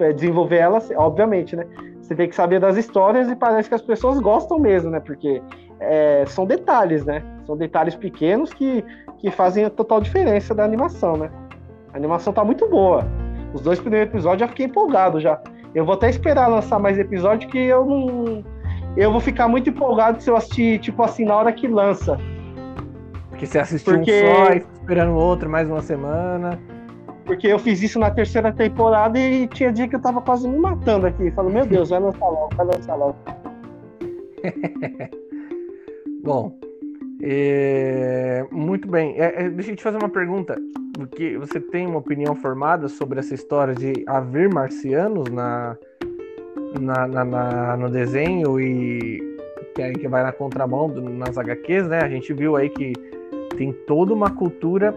é, desenvolver ela, obviamente, né? Você tem que saber das histórias e parece que as pessoas gostam mesmo, né? Porque é, são detalhes, né? São detalhes pequenos que, que fazem a total diferença da animação, né? A animação tá muito boa. Os dois primeiros episódios já fiquei empolgado já. Eu vou até esperar lançar mais episódio que eu não eu vou ficar muito empolgado se eu assistir, tipo assim, na hora que lança. Porque você assistiu Porque... um só e fica esperando outro mais uma semana. Porque eu fiz isso na terceira temporada e tinha dia que eu tava quase me matando aqui. Falo, meu Deus, vai lançar logo, vai lançar logo. Bom, é... muito bem. É, é, deixa eu te fazer uma pergunta. Porque você tem uma opinião formada sobre essa história de haver marcianos na, na, na, na, no desenho e que, aí, que vai na contramão do, nas HQs, né? A gente viu aí que tem toda uma cultura.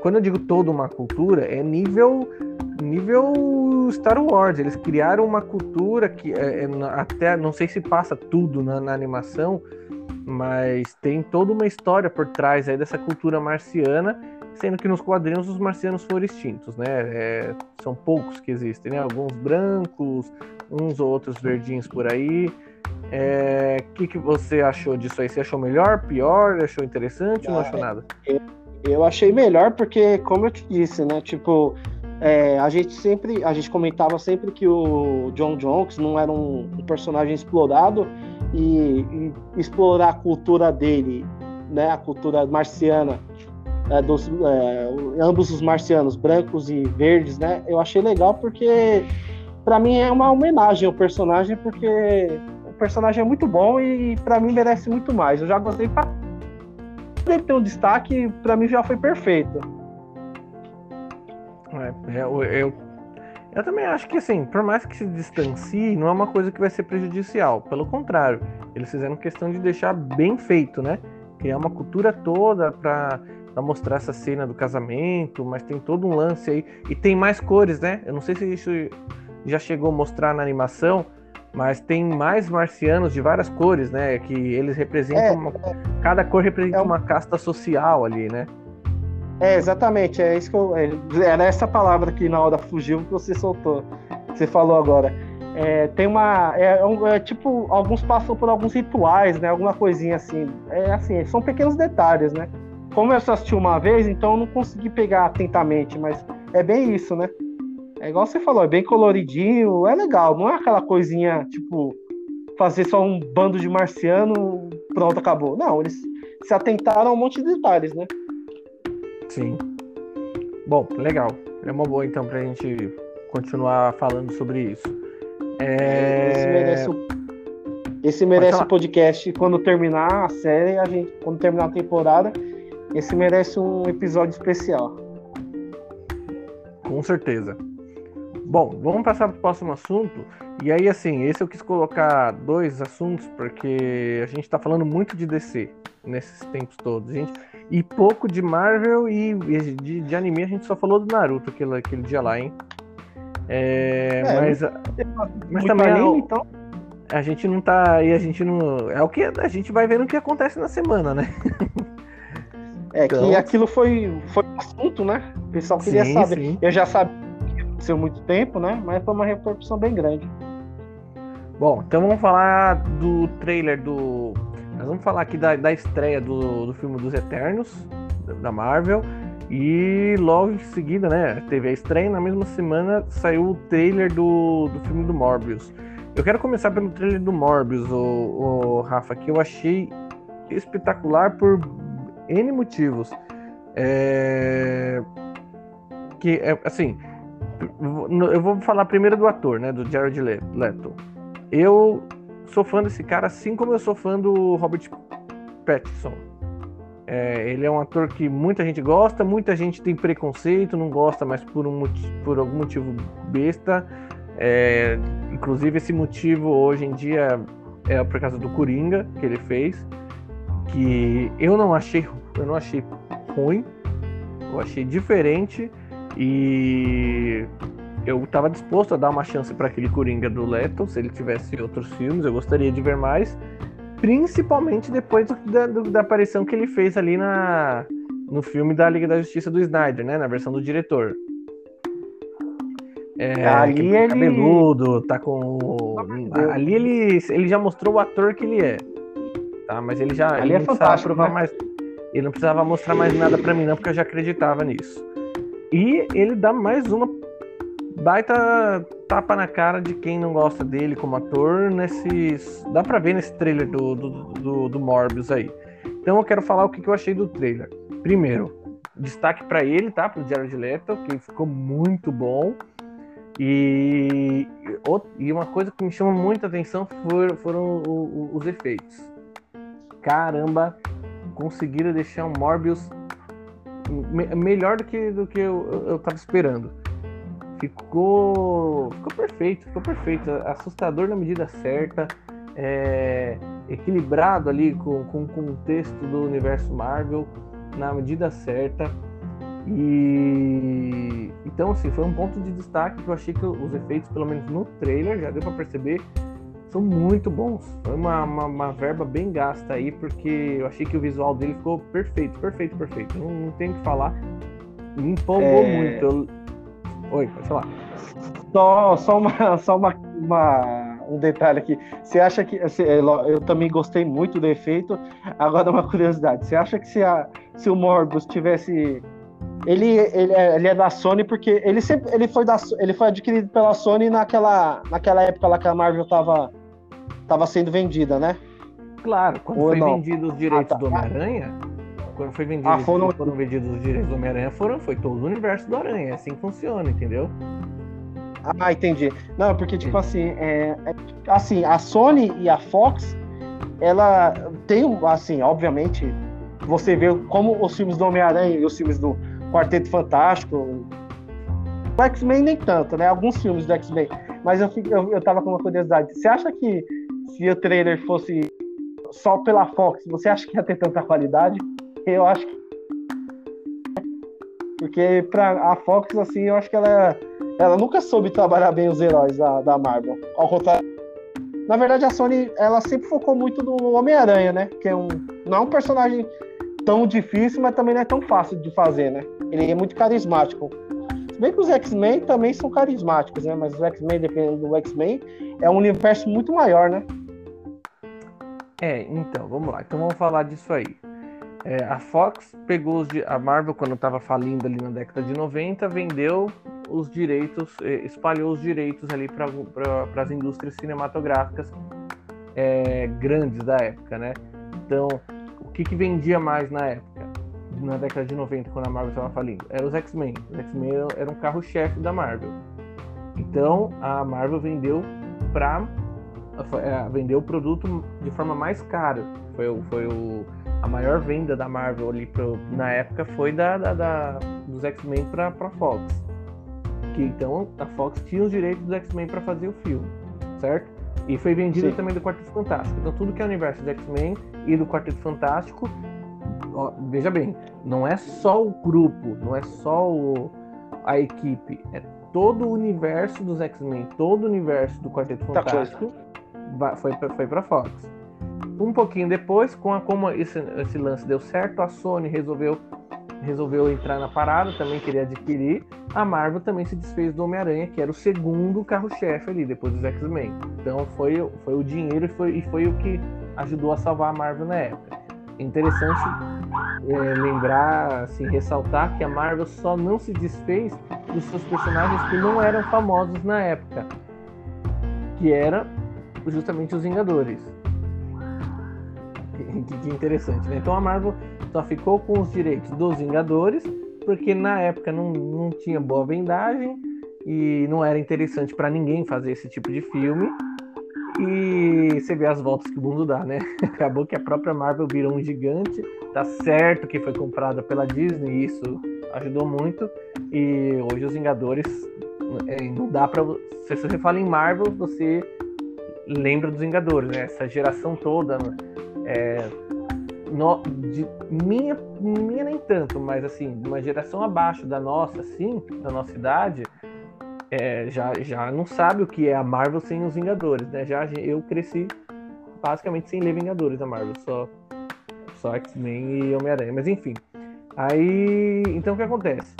Quando eu digo toda uma cultura, é nível nível Star Wars. Eles criaram uma cultura que é, é, até não sei se passa tudo na, na, animação, mas tem toda uma história por trás aí dessa cultura marciana sendo que nos quadrinhos os marcianos foram extintos, né? É, são poucos que existem, né? Alguns brancos, uns ou outros verdinhos por aí. O é, que, que você achou disso aí? Você achou melhor, pior? Achou interessante ah, ou não achou nada? Eu, eu achei melhor porque, como eu te disse, né? Tipo, é, a gente sempre, a gente comentava sempre que o John Jones não era um, um personagem explorado e, e, explorar a cultura dele, né? A cultura marciana é, dos, é, ambos os marcianos, brancos e verdes, né? Eu achei legal porque, para mim, é uma homenagem ao personagem, porque o personagem é muito bom e, para mim, merece muito mais. Eu já gostei pra ele ter um destaque, para mim já foi perfeito. É, eu, eu, eu também acho que, assim, por mais que se distancie, não é uma coisa que vai ser prejudicial. Pelo contrário, eles fizeram questão de deixar bem feito, né? Criar uma cultura toda para mostrar essa cena do casamento, mas tem todo um lance aí. E tem mais cores, né? Eu não sei se isso já chegou a mostrar na animação, mas tem mais marcianos de várias cores, né? Que eles representam. É, uma... cada cor representa é uma casta social ali, né? É, exatamente. É isso que eu. É, era essa palavra que na hora fugiu que você soltou. Que você falou agora. É, tem uma. É, é, tipo, alguns passam por alguns rituais, né? Alguma coisinha assim. É assim, são pequenos detalhes, né? como eu só assisti uma vez, então eu não consegui pegar atentamente, mas é bem isso, né? É igual você falou, é bem coloridinho, é legal, não é aquela coisinha, tipo, fazer só um bando de marciano, pronto, acabou. Não, eles se atentaram a um monte de detalhes, né? Sim. Bom, legal. É uma boa então pra gente continuar falando sobre isso. É... Esse merece, o... Esse merece o podcast quando terminar a série, a gente, quando terminar a temporada, esse merece um episódio especial. Com certeza. Bom, vamos passar para o próximo assunto. E aí, assim, esse eu quis colocar dois assuntos, porque a gente está falando muito de DC nesses tempos todos, gente. E pouco de Marvel e de, de anime a gente só falou do Naruto aquele, aquele dia lá, hein? É, é, mas, mas também anime, então? a gente não tá. E a gente não. É o que a gente vai vendo o que acontece na semana, né? É então... que aquilo foi, foi um assunto, né? O pessoal queria sim, saber. Sim. Eu já sabia aconteceu muito tempo, né? Mas foi uma repercussão bem grande. Bom, então vamos falar do trailer do. Nós vamos falar aqui da, da estreia do, do filme dos Eternos, da Marvel. E logo em seguida, né? Teve a estreia, na mesma semana saiu o trailer do, do filme do Morbius. Eu quero começar pelo trailer do Morbius, o, o Rafa, que eu achei espetacular por N motivos. É... Que, é, assim, eu vou falar primeiro do ator, né, do Jared Leto. Eu sou fã desse cara, assim como eu sou fã do Robert Pattinson. É, ele é um ator que muita gente gosta, muita gente tem preconceito, não gosta, mas por, um, por algum motivo besta. É, inclusive, esse motivo hoje em dia é por causa do Coringa que ele fez, que eu não achei, eu não achei ruim, eu achei diferente e eu estava disposto a dar uma chance para aquele Coringa do Leto, se ele tivesse outros filmes, eu gostaria de ver mais, principalmente depois do, da, do, da, aparição que ele fez ali na, no filme da Liga da Justiça do Snyder, né, na versão do diretor. É, ali ele cabeludo, tá com ali ele, ele já mostrou o ator que ele é, tá? Mas ele já ali ele é fantástico, né? mais, ele não precisava mostrar mais nada para mim não, porque eu já acreditava nisso. E ele dá mais uma baita tapa na cara de quem não gosta dele como ator nesses. Dá pra ver nesse trailer do, do, do, do Morbius aí. Então eu quero falar o que, que eu achei do trailer. Primeiro, destaque para ele, tá? Pro Jared Leto, que ficou muito bom. E, e uma coisa que me chama muita atenção foram, foram os efeitos. Caramba, conseguiram deixar um Morbius melhor do que, do que eu, eu tava esperando. Ficou, ficou perfeito, ficou perfeito. Assustador na medida certa, é, equilibrado ali com, com, o texto do universo Marvel na medida certa. E então assim, foi um ponto de destaque que eu achei que os efeitos, pelo menos no trailer, já deu para perceber, são muito bons. Foi uma, uma, uma, verba bem gasta aí, porque eu achei que o visual dele ficou perfeito, perfeito, perfeito. Não, não tem o que falar. Me empolgou é... muito. Eu... Oi, pode falar. Só, só, uma, só uma, uma, um detalhe aqui. Você acha que. Eu também gostei muito do efeito. Agora, uma curiosidade. Você acha que se, a, se o Morbus tivesse ele, ele, é, ele é da Sony porque ele sempre ele foi da ele foi adquirido pela Sony naquela naquela época lá que a Marvel tava tava sendo vendida, né? Claro, quando Ou foi não? vendido os direitos ah, tá. do Homem-Aranha, quando foi vendido, ah, foram... foram vendidos os direitos do Homem-Aranha, foram foi todo o universo do Aranha, é assim que funciona, entendeu? Ah, entendi. Não, porque tipo assim, é, é, assim, a Sony e a Fox, ela tem assim, obviamente, você vê como os filmes do Homem-Aranha e os filmes do Quarteto Fantástico. O X-Men nem tanto, né? Alguns filmes do X-Men. Mas eu, eu, eu tava com uma curiosidade. Você acha que se o trailer fosse só pela Fox, você acha que ia ter tanta qualidade? Eu acho que. Porque pra a Fox, assim, eu acho que ela, ela nunca soube trabalhar bem os heróis da, da Marvel. Ao contrário. Na verdade, a Sony, ela sempre focou muito no Homem-Aranha, né? Que é um, não é um personagem tão difícil, mas também não é tão fácil de fazer, né? Ele é muito carismático. Se bem que os X-Men também são carismáticos, né? Mas os X-Men, dependendo do X-Men, é um universo muito maior, né? É, então, vamos lá. Então vamos falar disso aí. É, a Fox pegou os, a Marvel quando estava falindo ali na década de 90, vendeu os direitos, espalhou os direitos ali para as indústrias cinematográficas é, grandes da época, né? Então, o que, que vendia mais na época? Na década de 90, quando a Marvel estava falindo, eram os X-Men. Os X-Men eram um carro-chefe da Marvel. Então a Marvel vendeu para é, vendeu o produto de forma mais cara. Foi, foi o, a maior venda da Marvel ali pro, na época foi da, da, da dos X-Men para a Fox. Que então a Fox tinha os direitos dos X-Men para fazer o filme, certo? E foi vendido Sim. também do Quarteto Fantástico. Então tudo que é o universo do X-Men e do Quarteto Fantástico veja bem, não é só o grupo, não é só o, a equipe, é todo o universo dos X-Men, todo o universo do Quarteto Fantástico foi, foi para Fox. Um pouquinho depois, com a, como esse, esse lance deu certo, a Sony resolveu resolveu entrar na parada, também queria adquirir. A Marvel também se desfez do Homem-Aranha, que era o segundo carro-chefe ali, depois dos X-Men. Então foi, foi o dinheiro e foi, e foi o que ajudou a salvar a Marvel na época interessante é, lembrar, assim, ressaltar que a Marvel só não se desfez dos seus personagens que não eram famosos na época, que era justamente os Vingadores. Que, que interessante, né? Então a Marvel só ficou com os direitos dos Vingadores, porque na época não, não tinha boa vendagem e não era interessante para ninguém fazer esse tipo de filme. E você vê as voltas que o mundo dá, né? Acabou que a própria Marvel virou um gigante. Tá certo que foi comprada pela Disney, isso ajudou muito. E hoje os Vingadores é, não dá para se você fala em Marvel, você lembra dos Vingadores, né? Essa geração toda, é, no, de, minha, minha nem tanto, mas assim, uma geração abaixo da nossa, assim, da nossa idade, é, já, já não sabe o que é a Marvel sem os Vingadores, né? Já eu cresci basicamente sem ler Vingadores da Marvel, só, só X-Men e Homem-Aranha. Mas enfim. Aí. Então o que acontece?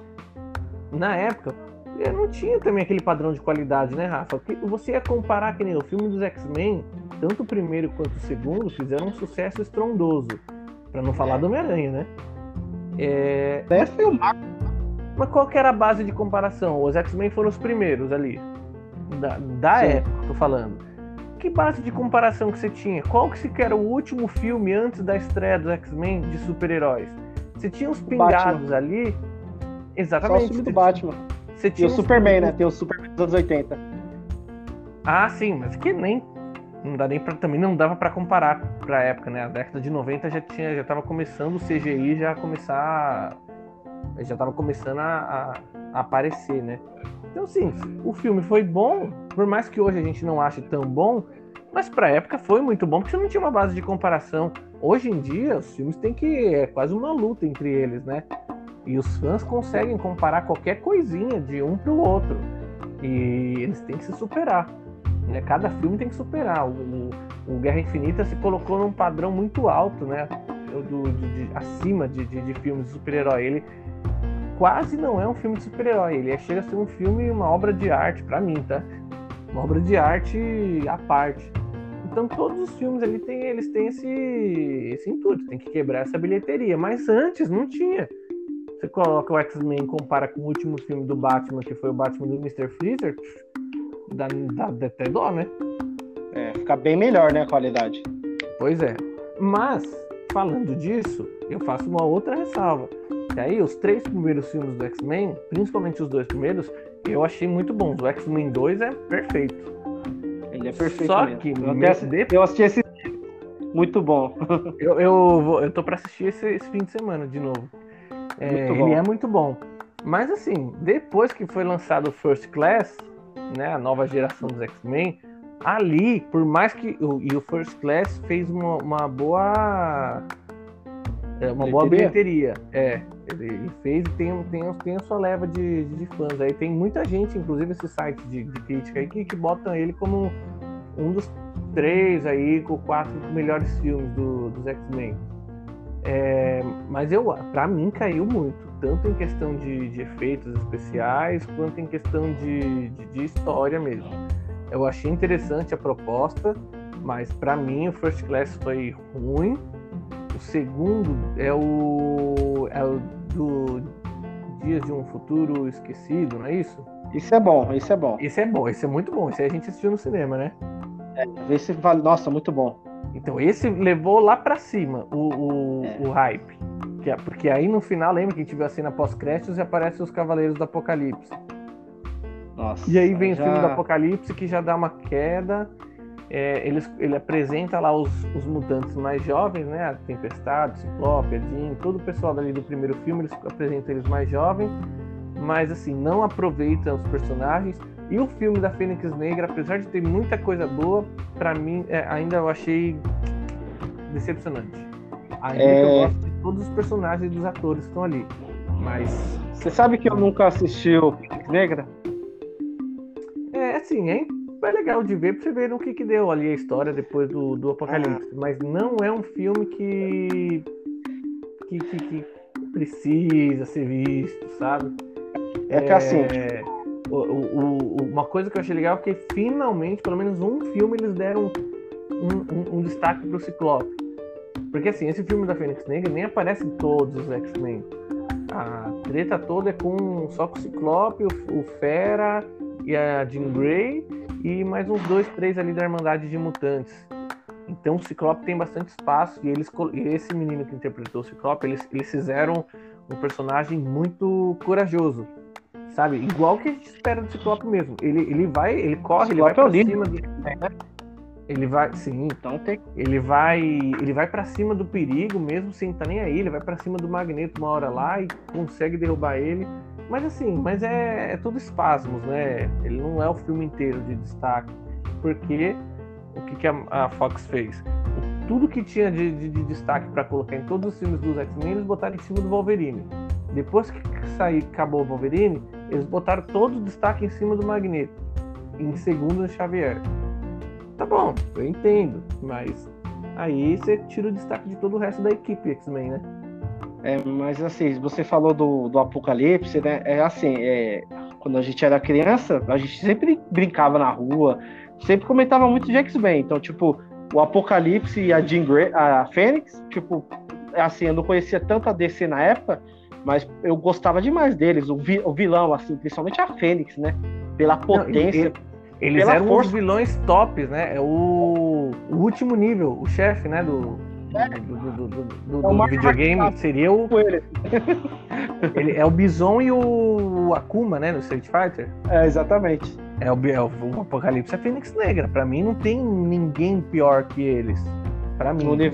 Na época, eu não tinha também aquele padrão de qualidade, né, Rafa? Você ia comparar que nem o filme dos X-Men, tanto o primeiro quanto o segundo fizeram um sucesso estrondoso. para não falar do Homem-Aranha, né? É... Deve filmar mas qual que era a base de comparação? Os X-Men foram os primeiros ali. Da, da época, tô falando. Que base de comparação que você tinha? Qual que se era o último filme antes da estreia dos X-Men de super-heróis? Você tinha uns pingados Batman. ali. Exatamente. Só o filme do Batman. Você tinha e o Superman, né? Tem o Superman dos anos 80. Ah, sim, mas que nem não dá nem para também não dava para comparar para época, né? A década de 90 já tinha já tava começando o CGI já começar já estava começando a, a, aparecer, né? Então, sim, o filme foi bom, por mais que hoje a gente não ache tão bom, mas para a época foi muito bom, porque você não tinha uma base de comparação. Hoje em dia, os filmes têm que. É quase uma luta entre eles, né? E os fãs conseguem comparar qualquer coisinha de um para o outro. E eles têm que se superar. Né? Cada filme tem que superar. O, o Guerra Infinita se colocou num padrão muito alto, né? Do, de, acima de, de, de filmes de super-herói. Ele, quase não é um filme de super-herói. Ele é, chega a ser um filme, uma obra de arte, para mim, tá? Uma obra de arte à parte. Então todos os filmes ali tem, eles têm esse, esse intuito, tem que quebrar essa bilheteria. Mas antes não tinha. Você coloca o X-Men compara com o último filme do Batman, que foi o Batman do Mr. Freezer, dá, dá, dá até dó, né? É, fica bem melhor, né, a qualidade. Pois é. Mas, falando disso, eu faço uma outra ressalva. E aí, os três primeiros filmes do X-Men, principalmente os dois primeiros, eu achei muito bons. O X-Men 2 é perfeito. Ele é perfeito. Só mesmo. que eu, até, eu assisti esse muito bom. eu, eu, eu tô pra assistir esse, esse fim de semana de novo. É, ele é muito bom. Mas assim, depois que foi lançado o First Class, né, a nova geração dos X-Men, ali, por mais que o, e o First Class fez uma, uma boa é uma bilheteria? boa bilheteria. É, ele fez e tem, tem, tem a sua leva de, de fãs. Aí tem muita gente, inclusive esse site de, de crítica aí, que, que botam ele como um dos três aí, com quatro melhores filmes do, dos X-Men. É, mas eu, para mim, caiu muito, tanto em questão de, de efeitos especiais quanto em questão de, de, de história mesmo. Eu achei interessante a proposta, mas para mim o First Class foi ruim o segundo é o, é o do Dias de um Futuro Esquecido, não é isso? Isso é bom, isso é bom. Isso é bom, isso é muito bom. Isso aí a gente assistiu no cinema, né? É, esse vale, nossa, muito bom. Então, esse levou lá pra cima o, o, é. o hype. É, porque aí no final, lembra que a gente viu a cena pós-créditos e aparecem os Cavaleiros do Apocalipse. Nossa, e aí vem já... o filme do Apocalipse que já dá uma queda é, ele, ele apresenta lá os, os mutantes mais jovens, né? A Tempestade, Ciclope, a Jean, todo o pessoal dali do primeiro filme, eles apresentam eles mais jovens, mas assim, não aproveita os personagens. E o filme da Fênix Negra, apesar de ter muita coisa boa, para mim é, ainda eu achei decepcionante. Ainda é... que eu gosto de todos os personagens e dos atores que estão ali. Mas. Você sabe que eu nunca assisti o Fênix Negra? É, assim, hein? É legal de ver pra você ver no que, que deu ali a história depois do, do Apocalipse. Ah. Mas não é um filme que, que, que, que precisa ser visto, sabe? É que assim. É, o, o, uma coisa que eu achei legal é que finalmente, pelo menos um filme, eles deram um, um, um destaque pro Ciclope. Porque assim, esse filme da Fênix Negra nem aparece em todos os X-Men. A treta toda é com só com o Ciclope, o, o Fera e a Jean Grey e mais uns dois, três ali da Irmandade de Mutantes. Então o Ciclope tem bastante espaço e eles e esse menino que interpretou o Ciclope, eles, eles fizeram um personagem muito corajoso, sabe? Igual que a gente espera do Ciclope mesmo. Ele, ele vai, ele corre, ele vai pra cima do... Ele vai, sim. Então tem. Ele vai, ele vai para cima do perigo, mesmo sem estar nem aí. Ele vai para cima do Magneto uma hora lá e consegue derrubar ele. Mas assim, mas é, é tudo espasmos, né? Ele não é o filme inteiro de destaque. Porque o que, que a, a Fox fez? Tudo que tinha de, de, de destaque para colocar em todos os filmes dos X-Men, eles botaram em cima do Wolverine. Depois que sair, acabou o Wolverine, eles botaram todo o destaque em cima do Magneto. Em segundo no Xavier. Tá bom, eu entendo, mas aí você tira o destaque de todo o resto da equipe X-Men, né? É, mas assim, você falou do, do Apocalipse, né? É assim, é, quando a gente era criança, a gente sempre brincava na rua, sempre comentava muito de X-Men. Então, tipo, o Apocalipse e a Jean Grey, a Fênix, tipo, assim, eu não conhecia tanto a DC na época, mas eu gostava demais deles. O, vi, o vilão, assim, principalmente a Fênix, né? Pela potência. Não, eles pela eram força. os vilões tops, né? É o, o último nível, o chefe, né? Do, do, do, do, do, é do videogame seria o. ele é o Bison e o Akuma, né? No Street Fighter. É, exatamente. É o, é o Apocalipse é Fênix Negra. Pra mim não tem ninguém pior que eles. Pra mim. No, uni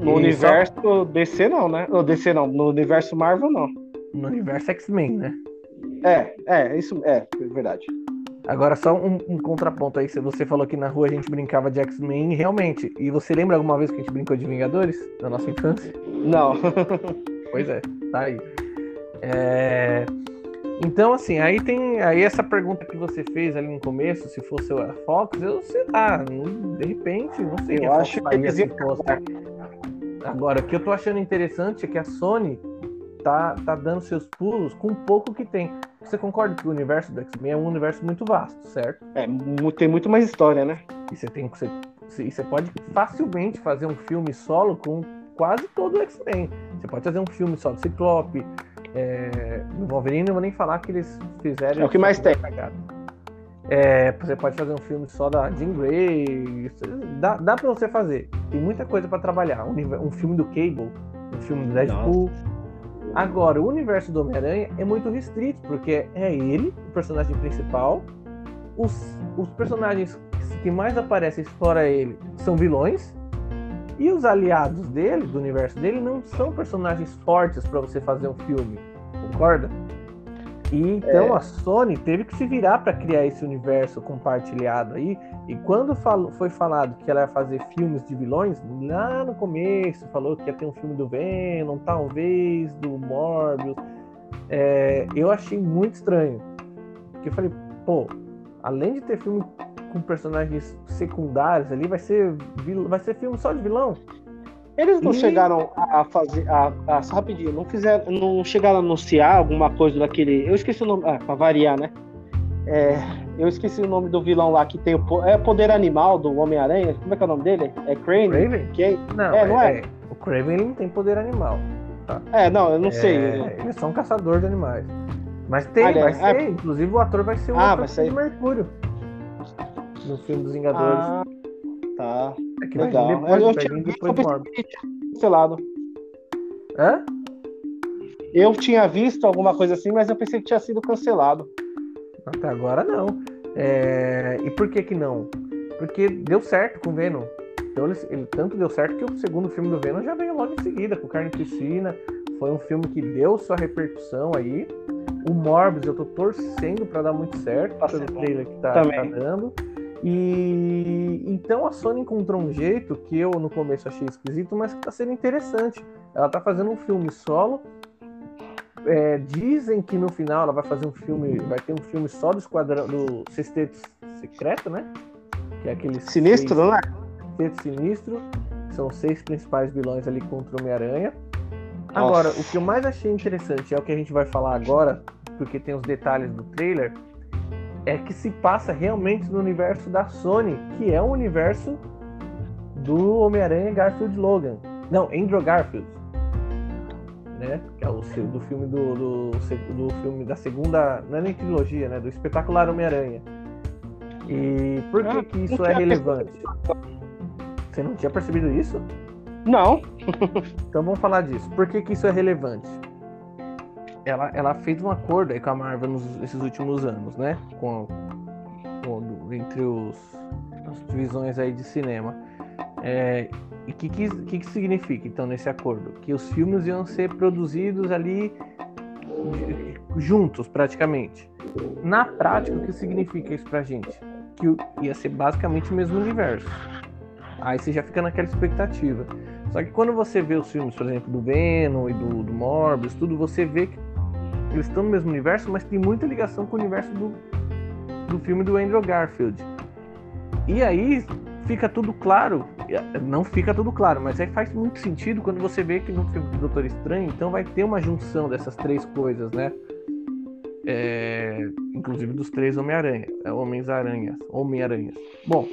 no universo só... DC não, né? No DC não, no universo Marvel não. No universo X-Men, né? É, é, isso é, é verdade. Agora, só um, um, contraponto aí. Você falou que na rua a gente brincava de X-Men, realmente. E você lembra alguma vez que a gente brincou de Vingadores na nossa infância? Não. pois é, tá aí. É... Então, assim, aí tem aí essa pergunta que você fez ali no começo, se fosse a Fox, eu sei lá, de repente, não sei. Eu acho que eles iam... Agora, o que eu tô achando interessante é que a Sony tá, tá dando seus pulos com o pouco que tem. Você concorda que o universo do X-Men é um universo muito vasto, certo? É, tem muito mais história, né? E você tem você, você pode facilmente fazer um filme solo com quase todo o X-Men. Você pode fazer um filme só do Ciclope. É, no Wolverine não vou nem falar que eles fizeram. É o que mais tem. É, você pode fazer um filme só da Jean Grey. Dá, dá pra você fazer. Tem muita coisa para trabalhar. Um, um, filme do Cable, um filme do Deadpool. Nossa. Agora, o universo do Homem-Aranha é muito restrito, porque é ele, o personagem principal. Os, os personagens que mais aparecem fora ele são vilões. E os aliados dele, do universo dele, não são personagens fortes para você fazer um filme. Concorda? E então é. a Sony teve que se virar para criar esse universo compartilhado aí. E quando falou, foi falado que ela ia fazer filmes de vilões, lá no começo falou que ia ter um filme do Venom, talvez do Morbius. É, eu achei muito estranho. Porque eu falei, pô, além de ter filme com personagens secundários ali, vai ser, vai ser filme só de vilão? Eles não e... chegaram a fazer. A, a, só rapidinho, não fizeram. Não chegaram a anunciar alguma coisa daquele. Eu esqueci o nome. Ah, pra variar, né? É, eu esqueci o nome do vilão lá que tem o é poder animal do Homem-Aranha. Como é que é o nome dele? É Crane? Craven? Que... Não, é, não é, é? O Craven não tem poder animal. Tá? É, não, eu não é, sei. Ele é só um caçador de animais. Mas tem, vai ser. É. Inclusive o ator vai ser o ah, ator de Mercúrio. No filme dos Vingadores. Ah, tá. É que Legal. Depois, eu, eu tinha visto, cancelado. Hã? Eu tinha visto alguma coisa assim, mas eu pensei que tinha sido cancelado. Até agora não. É... E por que que não? Porque deu certo com o Venom. Então ele, ele, tanto deu certo que o segundo filme do Venom já veio logo em seguida, com Carne Piscina. Foi um filme que deu sua repercussão aí. O Morbius eu tô torcendo para dar muito certo, pelo trailer que tá, tá dando. E então a Sony encontrou um jeito que eu no começo achei esquisito, mas que está sendo interessante. Ela está fazendo um filme solo. É, dizem que no final ela vai fazer um filme, vai ter um filme só do esquadrão do Sexteto Secreto, né? Que é aquele sinistro, seis, não é? Sexteto Sinistro. São seis principais vilões ali contra o Homem-Aranha. Agora, o que eu mais achei interessante é o que a gente vai falar agora, porque tem os detalhes do trailer é que se passa realmente no universo da Sony, que é o universo do Homem-Aranha Garfield Logan. Não, Andrew Garfield. Né? Que é o do filme do, do, do filme da segunda. Não é nem trilogia, né? Do espetacular Homem-Aranha. E por que, ah, que isso é relevante? Você não tinha percebido isso? Não. então vamos falar disso. Por que, que isso é relevante? Ela, ela fez um acordo aí com a Marvel nesses últimos anos, né? Com, com entre os divisões aí de cinema. É, e o que, que, que, que significa, então, nesse acordo? Que os filmes iam ser produzidos ali juntos, praticamente. Na prática, o que significa isso pra gente? Que ia ser basicamente o mesmo universo. Aí você já fica naquela expectativa. Só que quando você vê os filmes, por exemplo, do Venom e do, do Morbius, tudo, você vê que eles estão no mesmo universo, mas tem muita ligação com o universo do, do filme do Andrew Garfield. E aí fica tudo claro, não fica tudo claro, mas aí faz muito sentido quando você vê que no filme do Doutor Estranho, então vai ter uma junção dessas três coisas, né? É, inclusive dos três Homem-Aranha, é, Homens-Aranhas, Homem-Aranhas. Bom,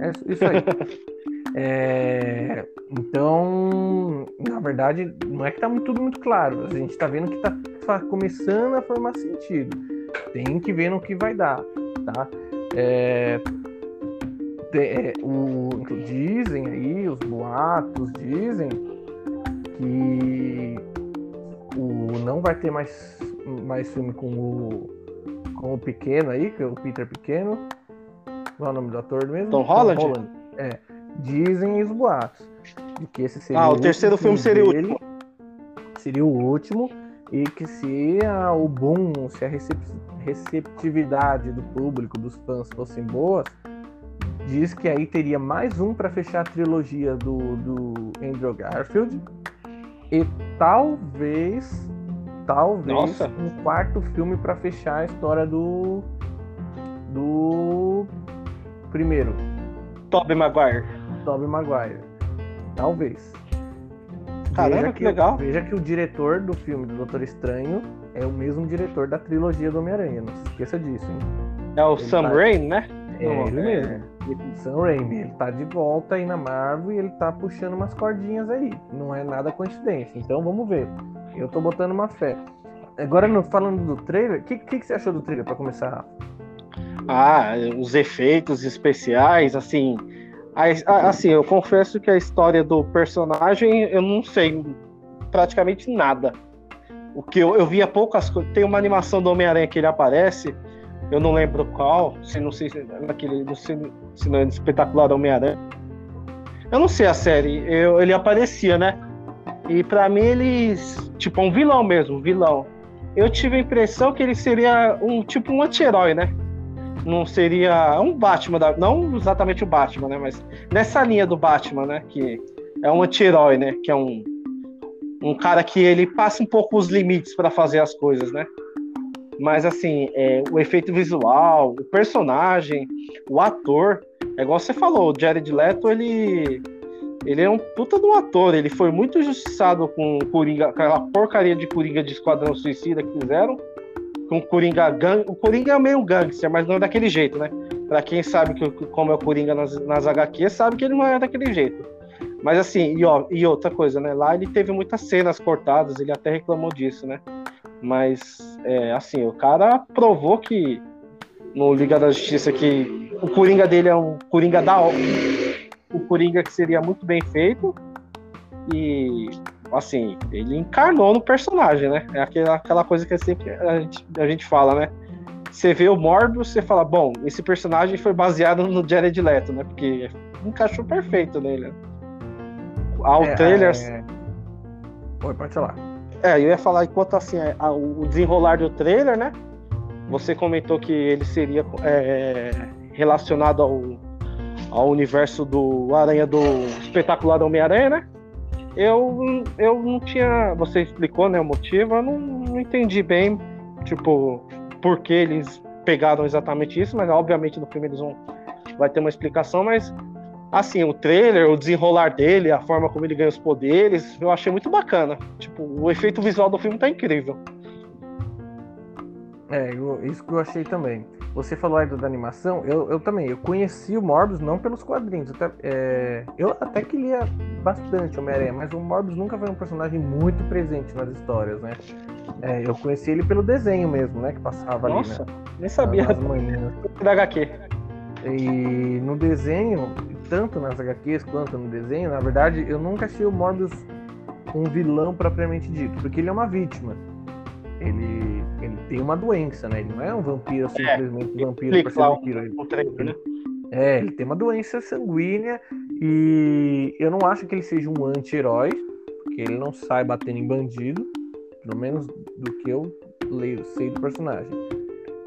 é isso aí. É, então, na verdade, não é que tá tudo muito claro. A gente tá vendo que tá começando a formar sentido. Tem que ver no que vai dar, tá? É, é, o, dizem aí, os boatos dizem que o, não vai ter mais, mais filme com o, com o pequeno aí, que é o Peter Pequeno. Qual é o nome do ator mesmo? Tom Holland? Tom Holland. É. Dizem os boatos. De que esse seria ah, o, o terceiro filme seria o último. Seria o último. E que se a, o boom, se a receptividade do público, dos fãs fossem boas, diz que aí teria mais um para fechar a trilogia do, do Andrew Garfield e talvez talvez Nossa. um quarto filme para fechar a história do do primeiro Tobey Maguire Tobey Maguire talvez Caramba, veja que, que legal. Veja que o diretor do filme do Doutor Estranho é o mesmo diretor da trilogia do Homem-Aranha. Não se esqueça disso, hein? É o ele Sam tá... Raimi, né? É Não, ele é... mesmo. Sam Raimi. Ele tá de volta aí na Marvel e ele tá puxando umas cordinhas aí. Não é nada coincidência. Então vamos ver. Eu tô botando uma fé. Agora, falando do trailer, o que, que, que, você achou do trailer para começar? Ah, os efeitos especiais, assim. Assim, eu confesso que a história do personagem eu não sei praticamente nada. O que eu, eu via poucas coisas. Tem uma animação do Homem-Aranha que ele aparece eu não lembro qual, se não sei se é naquele no, se não é espetacular Homem-Aranha. Eu não sei a série, eu, ele aparecia, né? E para mim ele tipo um vilão mesmo, vilão. Eu tive a impressão que ele seria um tipo um anti-herói, né? Não seria um Batman, da, não exatamente o Batman, né? Mas nessa linha do Batman, né? Que é um anti-herói, né? Que é um um cara que ele passa um pouco os limites para fazer as coisas, né? Mas assim, é, o efeito visual, o personagem, o ator, é igual você falou, o Jared Leto, ele ele é um puta de um ator, ele foi muito injustiçado com Coringa, aquela porcaria de Coringa de Esquadrão Suicida que fizeram, com o Coringa gang, o Coringa é meio gangster, mas não é daquele jeito, né? Pra quem sabe que, como é o Coringa nas, nas HQs, sabe que ele não é daquele jeito. Mas assim, e, ó, e outra coisa, né? Lá ele teve muitas cenas cortadas, ele até reclamou disso, né? Mas, é, assim, o cara provou que no Liga da Justiça que o Coringa dele é um Coringa da o Coringa que seria muito bem feito e assim, ele encarnou no personagem, né? É aquela, aquela coisa que é sempre a gente, a gente fala, né? Você vê o Morbius, você fala, bom, esse personagem foi baseado no Jared Leto, né? Porque encaixou perfeito nele. Ao é, trailer. É... Oi, pode falar. É, eu ia falar enquanto assim, é, a, o desenrolar do trailer, né? Você comentou que ele seria é, relacionado ao, ao universo do Aranha do espetacular Homem-Aranha, né? Eu, eu não tinha. Você explicou né, o motivo, eu não, não entendi bem, tipo, por que eles pegaram exatamente isso, mas obviamente no filme eles vão. Vai ter uma explicação, mas assim, o trailer, o desenrolar dele, a forma como ele ganha os poderes, eu achei muito bacana. Tipo, o efeito visual do filme tá incrível. É, eu, isso que eu achei também. Você falou aí da animação, eu, eu também, eu conheci o Morbius não pelos quadrinhos, até, é, eu até que lia bastante Homem-Aranha, mas o Morbius nunca foi um personagem muito presente nas histórias, né? É, eu conheci ele pelo desenho mesmo, né, que passava Nossa, ali, né? nem sabia. Nas manhãs. Da HQ. E no desenho, tanto nas HQs quanto no desenho, na verdade, eu nunca achei o Morbius um vilão propriamente dito, porque ele é uma vítima. Ele, ele tem uma doença, né? Ele não é um vampiro, é, simplesmente um vampiro para ser vampiro. Ele, treino, né? É, ele tem uma doença sanguínea e eu não acho que ele seja um anti-herói, porque ele não sai batendo em bandido, pelo menos do que eu leio, sei do personagem.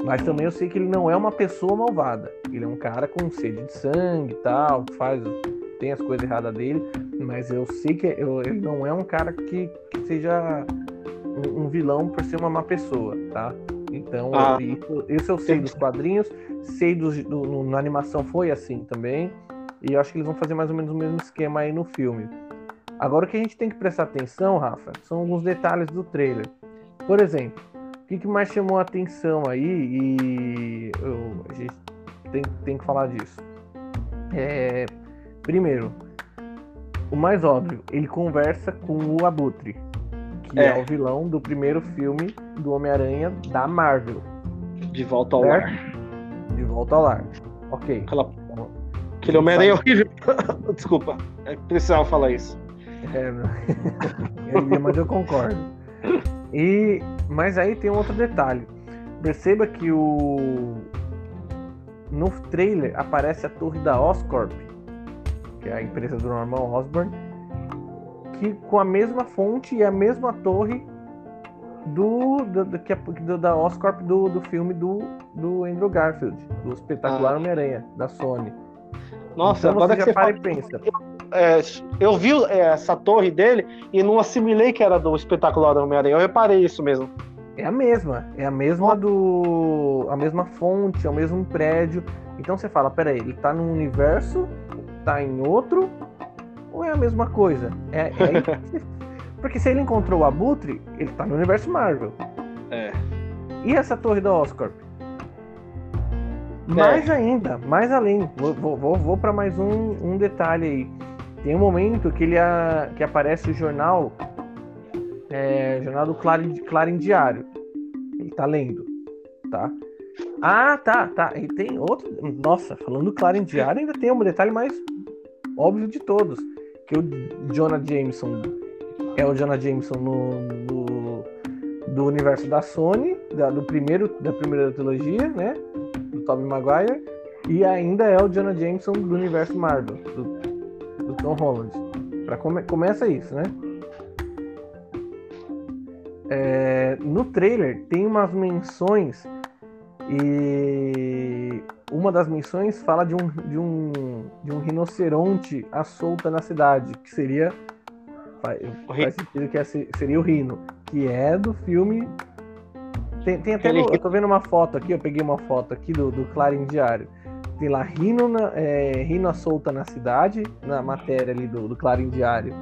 Mas também eu sei que ele não é uma pessoa malvada. Ele é um cara com sede de sangue e tal, faz, tem as coisas erradas dele, mas eu sei que eu, ele não é um cara que, que seja um, vilão por ser uma má pessoa, tá? Então, ah, isso, isso eu sei dos quadrinhos, sei dos, do, no, na animação foi assim também, e eu acho que eles vão fazer mais ou menos o mesmo esquema aí no filme. Agora, o que a gente tem que prestar atenção, Rafa, são alguns detalhes do trailer. Por exemplo, o que, que mais chamou a atenção aí, e eu, a gente tem, tem que falar disso. É, primeiro, o mais óbvio, ele conversa com o Abutre, que é, é o vilão do primeiro filme do Homem-Aranha da Marvel. De volta ao certo? lar. De volta ao lar. Ok. Aquela... Aquele Homem-Aranha horrível. Desculpa, é precisava falar isso. É, mas eu concordo. E, mas aí tem um outro detalhe. Perceba que o no trailer aparece a torre da Oscorp, que é a empresa do Norman Osborn, que com a mesma fonte e a mesma torre do, do, do, que do da Oscorp do, do filme do, do Andrew Garfield, do espetacular ah. Homem-Aranha, da Sony. Nossa, então, agora você, você para fala... e pensa. É, eu vi é, essa torre dele e não assimilei que era do espetacular Homem-Aranha. Eu reparei isso mesmo. É a mesma, é a mesma do. a mesma fonte, é o mesmo prédio. Então você fala, peraí, ele tá num universo, tá em outro, ou é a mesma coisa? É, é Porque se ele encontrou o Abutre, ele tá no universo Marvel. É. E essa torre da Oscorp? Mais é. ainda, mais além. Vou, vou, vou para mais um, um detalhe aí. Tem um momento que ele a, que aparece o jornal é, jornal do Clarim, Clarim Diário. Ele tá lendo, tá? Ah, tá, tá. E tem outro. Nossa, falando do Clarim Diário, ainda tem um detalhe mais óbvio de todos. Que o Jonah Jameson é o Jonah Jameson no, no do universo da Sony, da, do primeiro, da primeira trilogia, né? Do Tobey Maguire. E ainda é o Jonah Jameson do universo Marvel, do, do Tom Holland. Pra come, começa isso, né? É, no trailer tem umas menções e uma das menções fala de um, de um, de um rinoceronte à solta na cidade, que seria faz, faz sentido que seria o Rino, que é do filme. Tem, tem até. No, eu tô vendo uma foto aqui, eu peguei uma foto aqui do, do Clarim Diário. Tem lá Rino, na, é, Rino à solta na cidade, na matéria ali do, do Clarim Diário.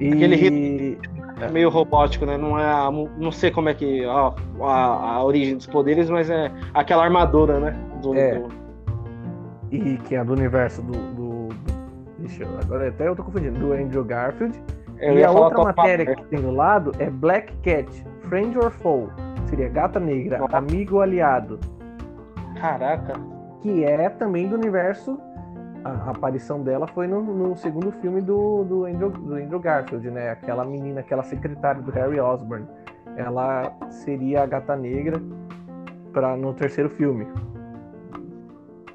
E... Aquele Rino é meio robótico, né? Não é, a, não sei como é que a, a, a, origem dos poderes, mas é aquela armadura, né? Do, é. Do... E que é do universo do, do, do... Deixa eu, agora até eu tô confundindo, do Andrew Garfield. Eu e a outra matéria que tem do lado é Black Cat, Friend or Foe. Seria Gata Negra, Amigo ou Aliado. Caraca. Que é também do universo a aparição dela foi no, no segundo filme do, do, Andrew, do Andrew Garfield, né? Aquela menina, aquela secretária do Harry Osborn. Ela seria a gata negra pra, no terceiro filme.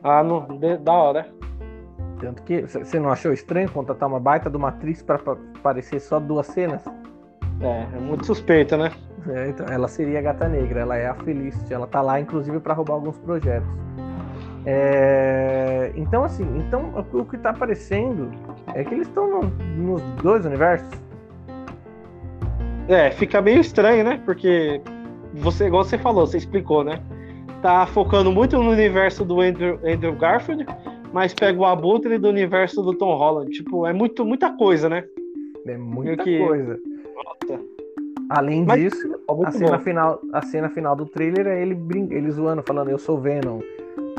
Ah, no, de, da hora. Tanto que você não achou estranho contratar uma baita de uma atriz para aparecer só duas cenas? É, é muito suspeita, né? É, então, ela seria a gata negra, ela é a Felicity, ela tá lá inclusive para roubar alguns projetos. É, então, assim, então o que está aparecendo é que eles estão no, nos dois universos. É, fica meio estranho, né? Porque você, igual você falou, você explicou, né? Tá focando muito no universo do Andrew, Andrew Garfield, mas pega o Abutre do universo do Tom Holland. Tipo, é muito, muita coisa, né? É muita que... coisa. Nossa. Além mas, disso, a cena, final, a cena final do trailer é ele, brin... ele zoando, falando eu sou Venom.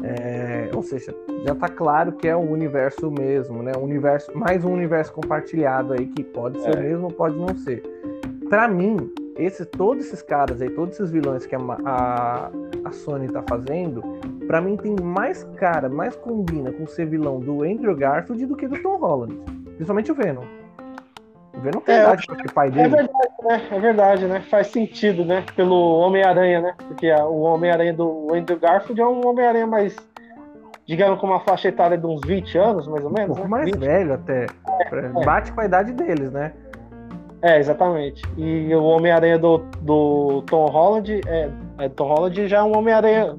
É, ou seja, já está claro que é um universo mesmo, né? Um universo, mais um universo compartilhado aí que pode ser é. mesmo pode não ser. Para mim, esse, todos esses caras aí, todos esses vilões que a, a, a Sony tá fazendo, para mim tem mais cara, mais combina com ser vilão do Andrew Garfield do que do Tom Holland. Principalmente o Venom. É, idade porque pai é dele. É verdade, né? É verdade, né? Faz sentido, né? Pelo Homem-Aranha, né? Porque a, o Homem-Aranha do Andrew Garfield é um Homem-Aranha mais digamos, com uma faixa etária de uns 20 anos, mais ou menos. Um né? mais 20. velho até. É, Bate com a idade deles, né? É, exatamente. E o Homem-Aranha do, do Tom Holland, é, é, Tom Holland já é um Homem-Aranha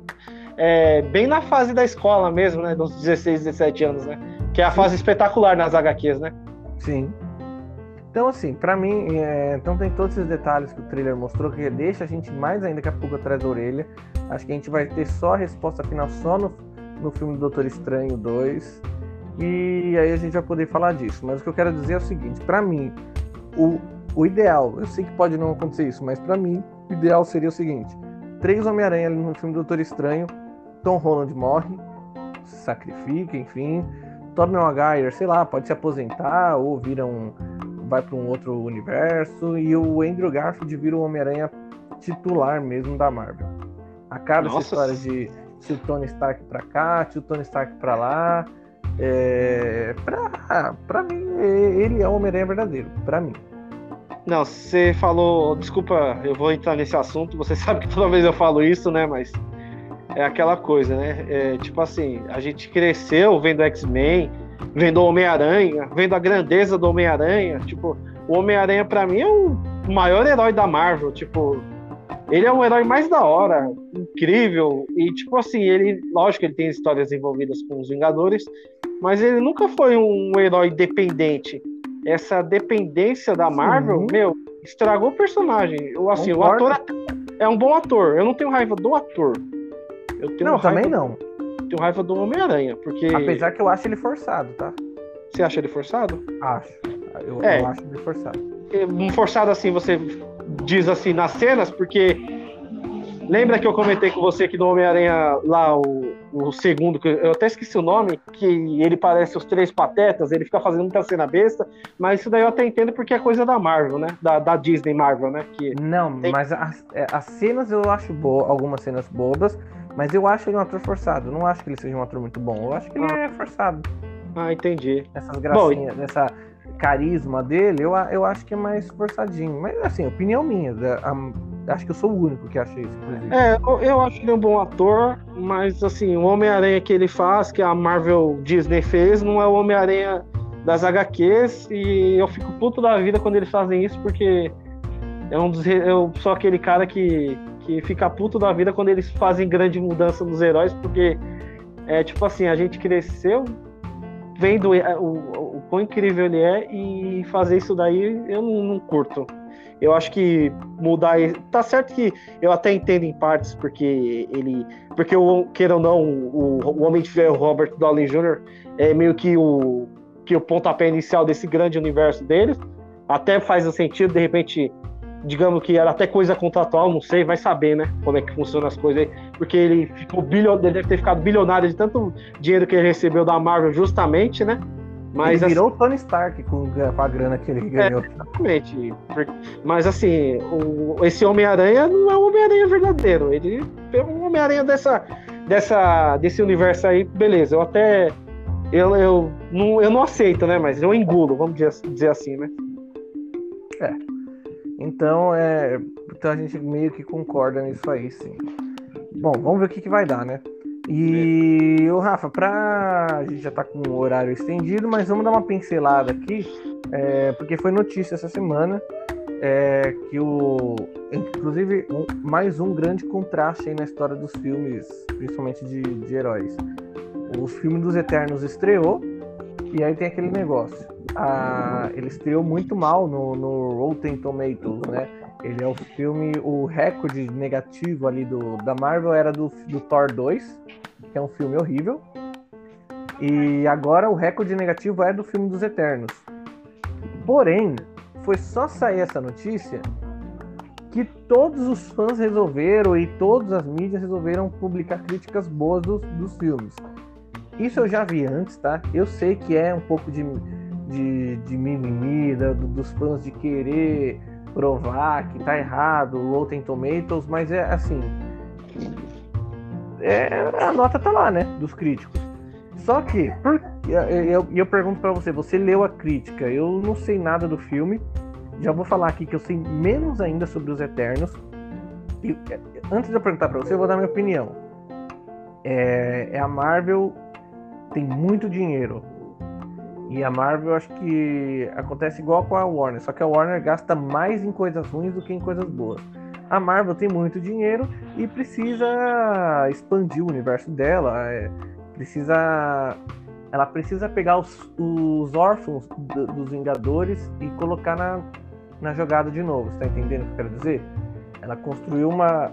é, bem na fase da escola mesmo, né? Dos 16, 17 anos, né? Que é a Sim. fase espetacular nas HQs, né? Sim. Então, assim, para mim, é, então tem todos esses detalhes que o trailer mostrou que deixa a gente mais ainda que a pulga atrás da orelha. Acho que a gente vai ter só a resposta final só no, no filme do Doutor Estranho 2. E aí a gente vai poder falar disso. Mas o que eu quero dizer é o seguinte: para mim, o, o ideal, eu sei que pode não acontecer isso, mas para mim, o ideal seria o seguinte: três Homem-Aranha no filme do Doutor Estranho, Tom Holland morre, se sacrifica, enfim. Tobey Maguire, sei lá, pode se aposentar ou vira um vai para um outro universo e o Andrew Garfield vira o Homem-Aranha titular mesmo da Marvel. Acaba Nossa. essa história de se o Tony Stark para cá, se o Tony Stark para lá. É, pra, pra mim, ele é o Homem-Aranha verdadeiro, pra mim. Não, você falou. Desculpa, eu vou entrar nesse assunto. Você sabe que toda vez eu falo isso, né? Mas é aquela coisa, né? É, tipo assim, a gente cresceu vendo X-Men, vendo Homem-Aranha, vendo a grandeza do Homem-Aranha. Tipo, o Homem-Aranha, para mim, é o maior herói da Marvel. Tipo, ele é um herói mais da hora, incrível. E, tipo assim, ele, lógico, ele tem histórias envolvidas com os Vingadores, mas ele nunca foi um herói dependente. Essa dependência da Marvel, Sim. meu, estragou o personagem. Eu, assim, o ator é um bom ator. Eu não tenho raiva do ator. Eu tenho não, também não. Tenho raiva do Homem-Aranha, porque. Apesar que eu acho ele forçado, tá? Você acha ele forçado? Acho. Eu, é. eu acho ele forçado. Um forçado assim, você diz assim nas cenas, porque lembra que eu comentei com você que no Homem-Aranha lá, o, o segundo, que eu até esqueci o nome, que ele parece os três patetas, ele fica fazendo muita cena besta, mas isso daí eu até entendo porque é coisa da Marvel, né? Da, da Disney Marvel, né? Que Não, tem... mas as, é, as cenas eu acho boas, algumas cenas bobas, mas eu acho ele um ator forçado. Eu não acho que ele seja um ator muito bom. Eu acho que ele ah. é forçado. Ah, entendi. Essas gracinhas, Bom, essa carisma dele, eu, eu acho que é mais forçadinho. Mas assim, opinião minha. A, acho que eu sou o único que acha isso, inclusive. É, eu, eu acho ele um bom ator, mas assim, o Homem-Aranha que ele faz, que a Marvel Disney fez, não é o Homem-Aranha das HQs. E eu fico puto da vida quando eles fazem isso, porque é um dos, eu sou aquele cara que que fica puto da vida quando eles fazem grande mudança nos heróis, porque é tipo assim, a gente cresceu vendo o, o, o quão incrível ele é e fazer isso daí eu não, não curto. Eu acho que mudar. Tá certo que eu até entendo em partes, porque ele. Porque, o, queira ou não, o, o Homem de Ferro Robert Downey Jr. é meio que o, que o pontapé inicial desse grande universo deles. Até faz sentido, de repente, digamos que era até coisa contratual, não sei, vai saber, né? Como é que funcionam as coisas aí. Porque ele ficou bilionário, ele deve ter ficado bilionário de tanto dinheiro que ele recebeu da Marvel, justamente, né? Mas, ele virou assim, Tony Stark com, com, a grana que ele ganhou. É, exatamente. Mas assim, o, esse Homem-Aranha não é um Homem-Aranha verdadeiro. Ele é um Homem-Aranha dessa, dessa, desse universo aí, beleza. Eu até. Eu, eu, não, eu não aceito, né? Mas eu engulo, vamos dizer, dizer assim, né? É. Então, é, então a gente meio que concorda nisso aí, sim. Bom, vamos ver o que, que vai dar, né? E o Rafa, pra. A gente já tá com o horário estendido, mas vamos dar uma pincelada aqui, é, porque foi notícia essa semana é, que o. Inclusive, um, mais um grande contraste aí na história dos filmes, principalmente de, de heróis. O filme dos Eternos estreou, e aí tem aquele negócio a, ele estreou muito mal no, no Rotten Tomatoes, né? Ele é o filme, o recorde negativo ali do, da Marvel era do, do Thor 2, que é um filme horrível. E agora o recorde negativo é do filme dos Eternos. Porém, foi só sair essa notícia que todos os fãs resolveram e todas as mídias resolveram publicar críticas boas dos, dos filmes. Isso eu já vi antes, tá? Eu sei que é um pouco de de, de mimimi, da, dos fãs de querer provar que tá errado, Rotten Tomatoes, mas é assim. É, a nota tá lá, né? Dos críticos. Só que, por, eu, eu pergunto para você, você leu a crítica, eu não sei nada do filme, já vou falar aqui que eu sei menos ainda sobre os Eternos. E, antes de eu perguntar para você, eu vou dar minha opinião. É, é a Marvel tem muito dinheiro. E a Marvel, acho que acontece igual com a Warner, só que a Warner gasta mais em coisas ruins do que em coisas boas. A Marvel tem muito dinheiro e precisa expandir o universo dela, é, precisa ela precisa pegar os, os órfãos do, dos Vingadores e colocar na, na jogada de novo. Você tá entendendo o que eu quero dizer? Ela construiu uma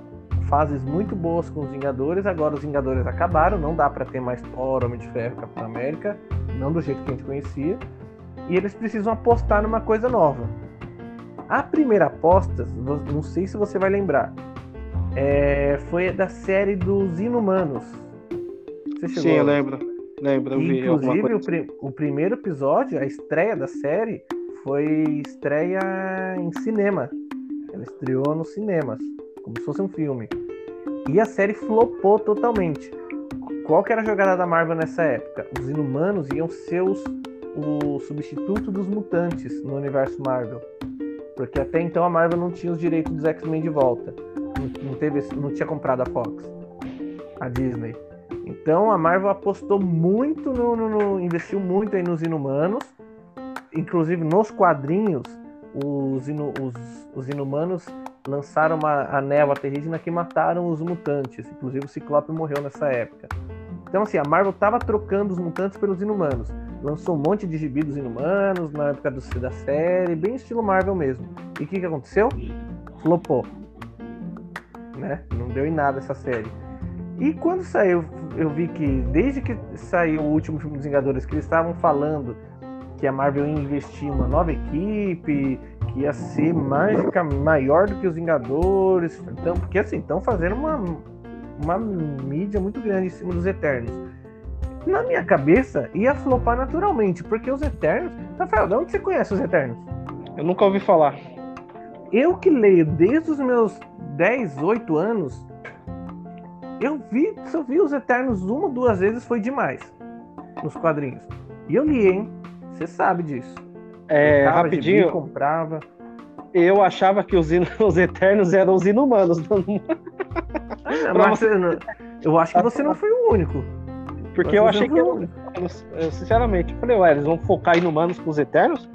fases muito boas com os Vingadores, agora os Vingadores acabaram, não dá para ter mais Thor, Homem de Ferro, Capitão América, não do jeito que a gente conhecia, e eles precisam apostar numa coisa nova. A primeira aposta, não sei se você vai lembrar, é, foi da série dos Inumanos. Sim, eu lembro. Lembro, eu vi Inclusive, o, o primeiro episódio, a estreia da série, foi estreia em cinema. Ela estreou nos cinemas, como se fosse um filme. E a série flopou totalmente. Qual que era a jogada da Marvel nessa época? Os inumanos iam ser os, o substituto dos mutantes no universo Marvel. Porque até então a Marvel não tinha os direitos dos X-Men de volta. Não, teve, não tinha comprado a Fox, a Disney. Então a Marvel apostou muito no, no, no, investiu muito aí nos inumanos, inclusive nos quadrinhos, os, inu, os, os inumanos lançaram uma, a névoa terrígena que mataram os mutantes. Inclusive o Ciclope morreu nessa época. Então assim, a Marvel estava trocando os mutantes pelos inumanos. Lançou um monte de gibi dos inumanos na época do, da série, bem estilo Marvel mesmo. E o que, que aconteceu? Flopou. Né? Não deu em nada essa série. E quando saiu, eu vi que desde que saiu o último filme dos Vingadores, que eles estavam falando que a Marvel ia investir em uma nova equipe, que ia ser mágica maior do que os Vingadores. Então, porque assim, estão fazendo uma, uma mídia muito grande em cima dos Eternos. Na minha cabeça, ia flopar naturalmente, porque os Eternos. Rafael, de onde você conhece os Eternos? Eu nunca ouvi falar. Eu que leio desde os meus 10, 8 anos, eu vi, se eu vi os Eternos uma, duas vezes foi demais nos quadrinhos. E eu li, hein? Você sabe disso. É, comprava, rapidinho. Gibi, comprava. Eu achava que os, os Eternos eram os inumanos. Ah, mas você, eu acho que você não foi o único. Porque eu achei que. Eu, eu, sinceramente, eu falei, ué, eles vão focar inumanos com os Eternos?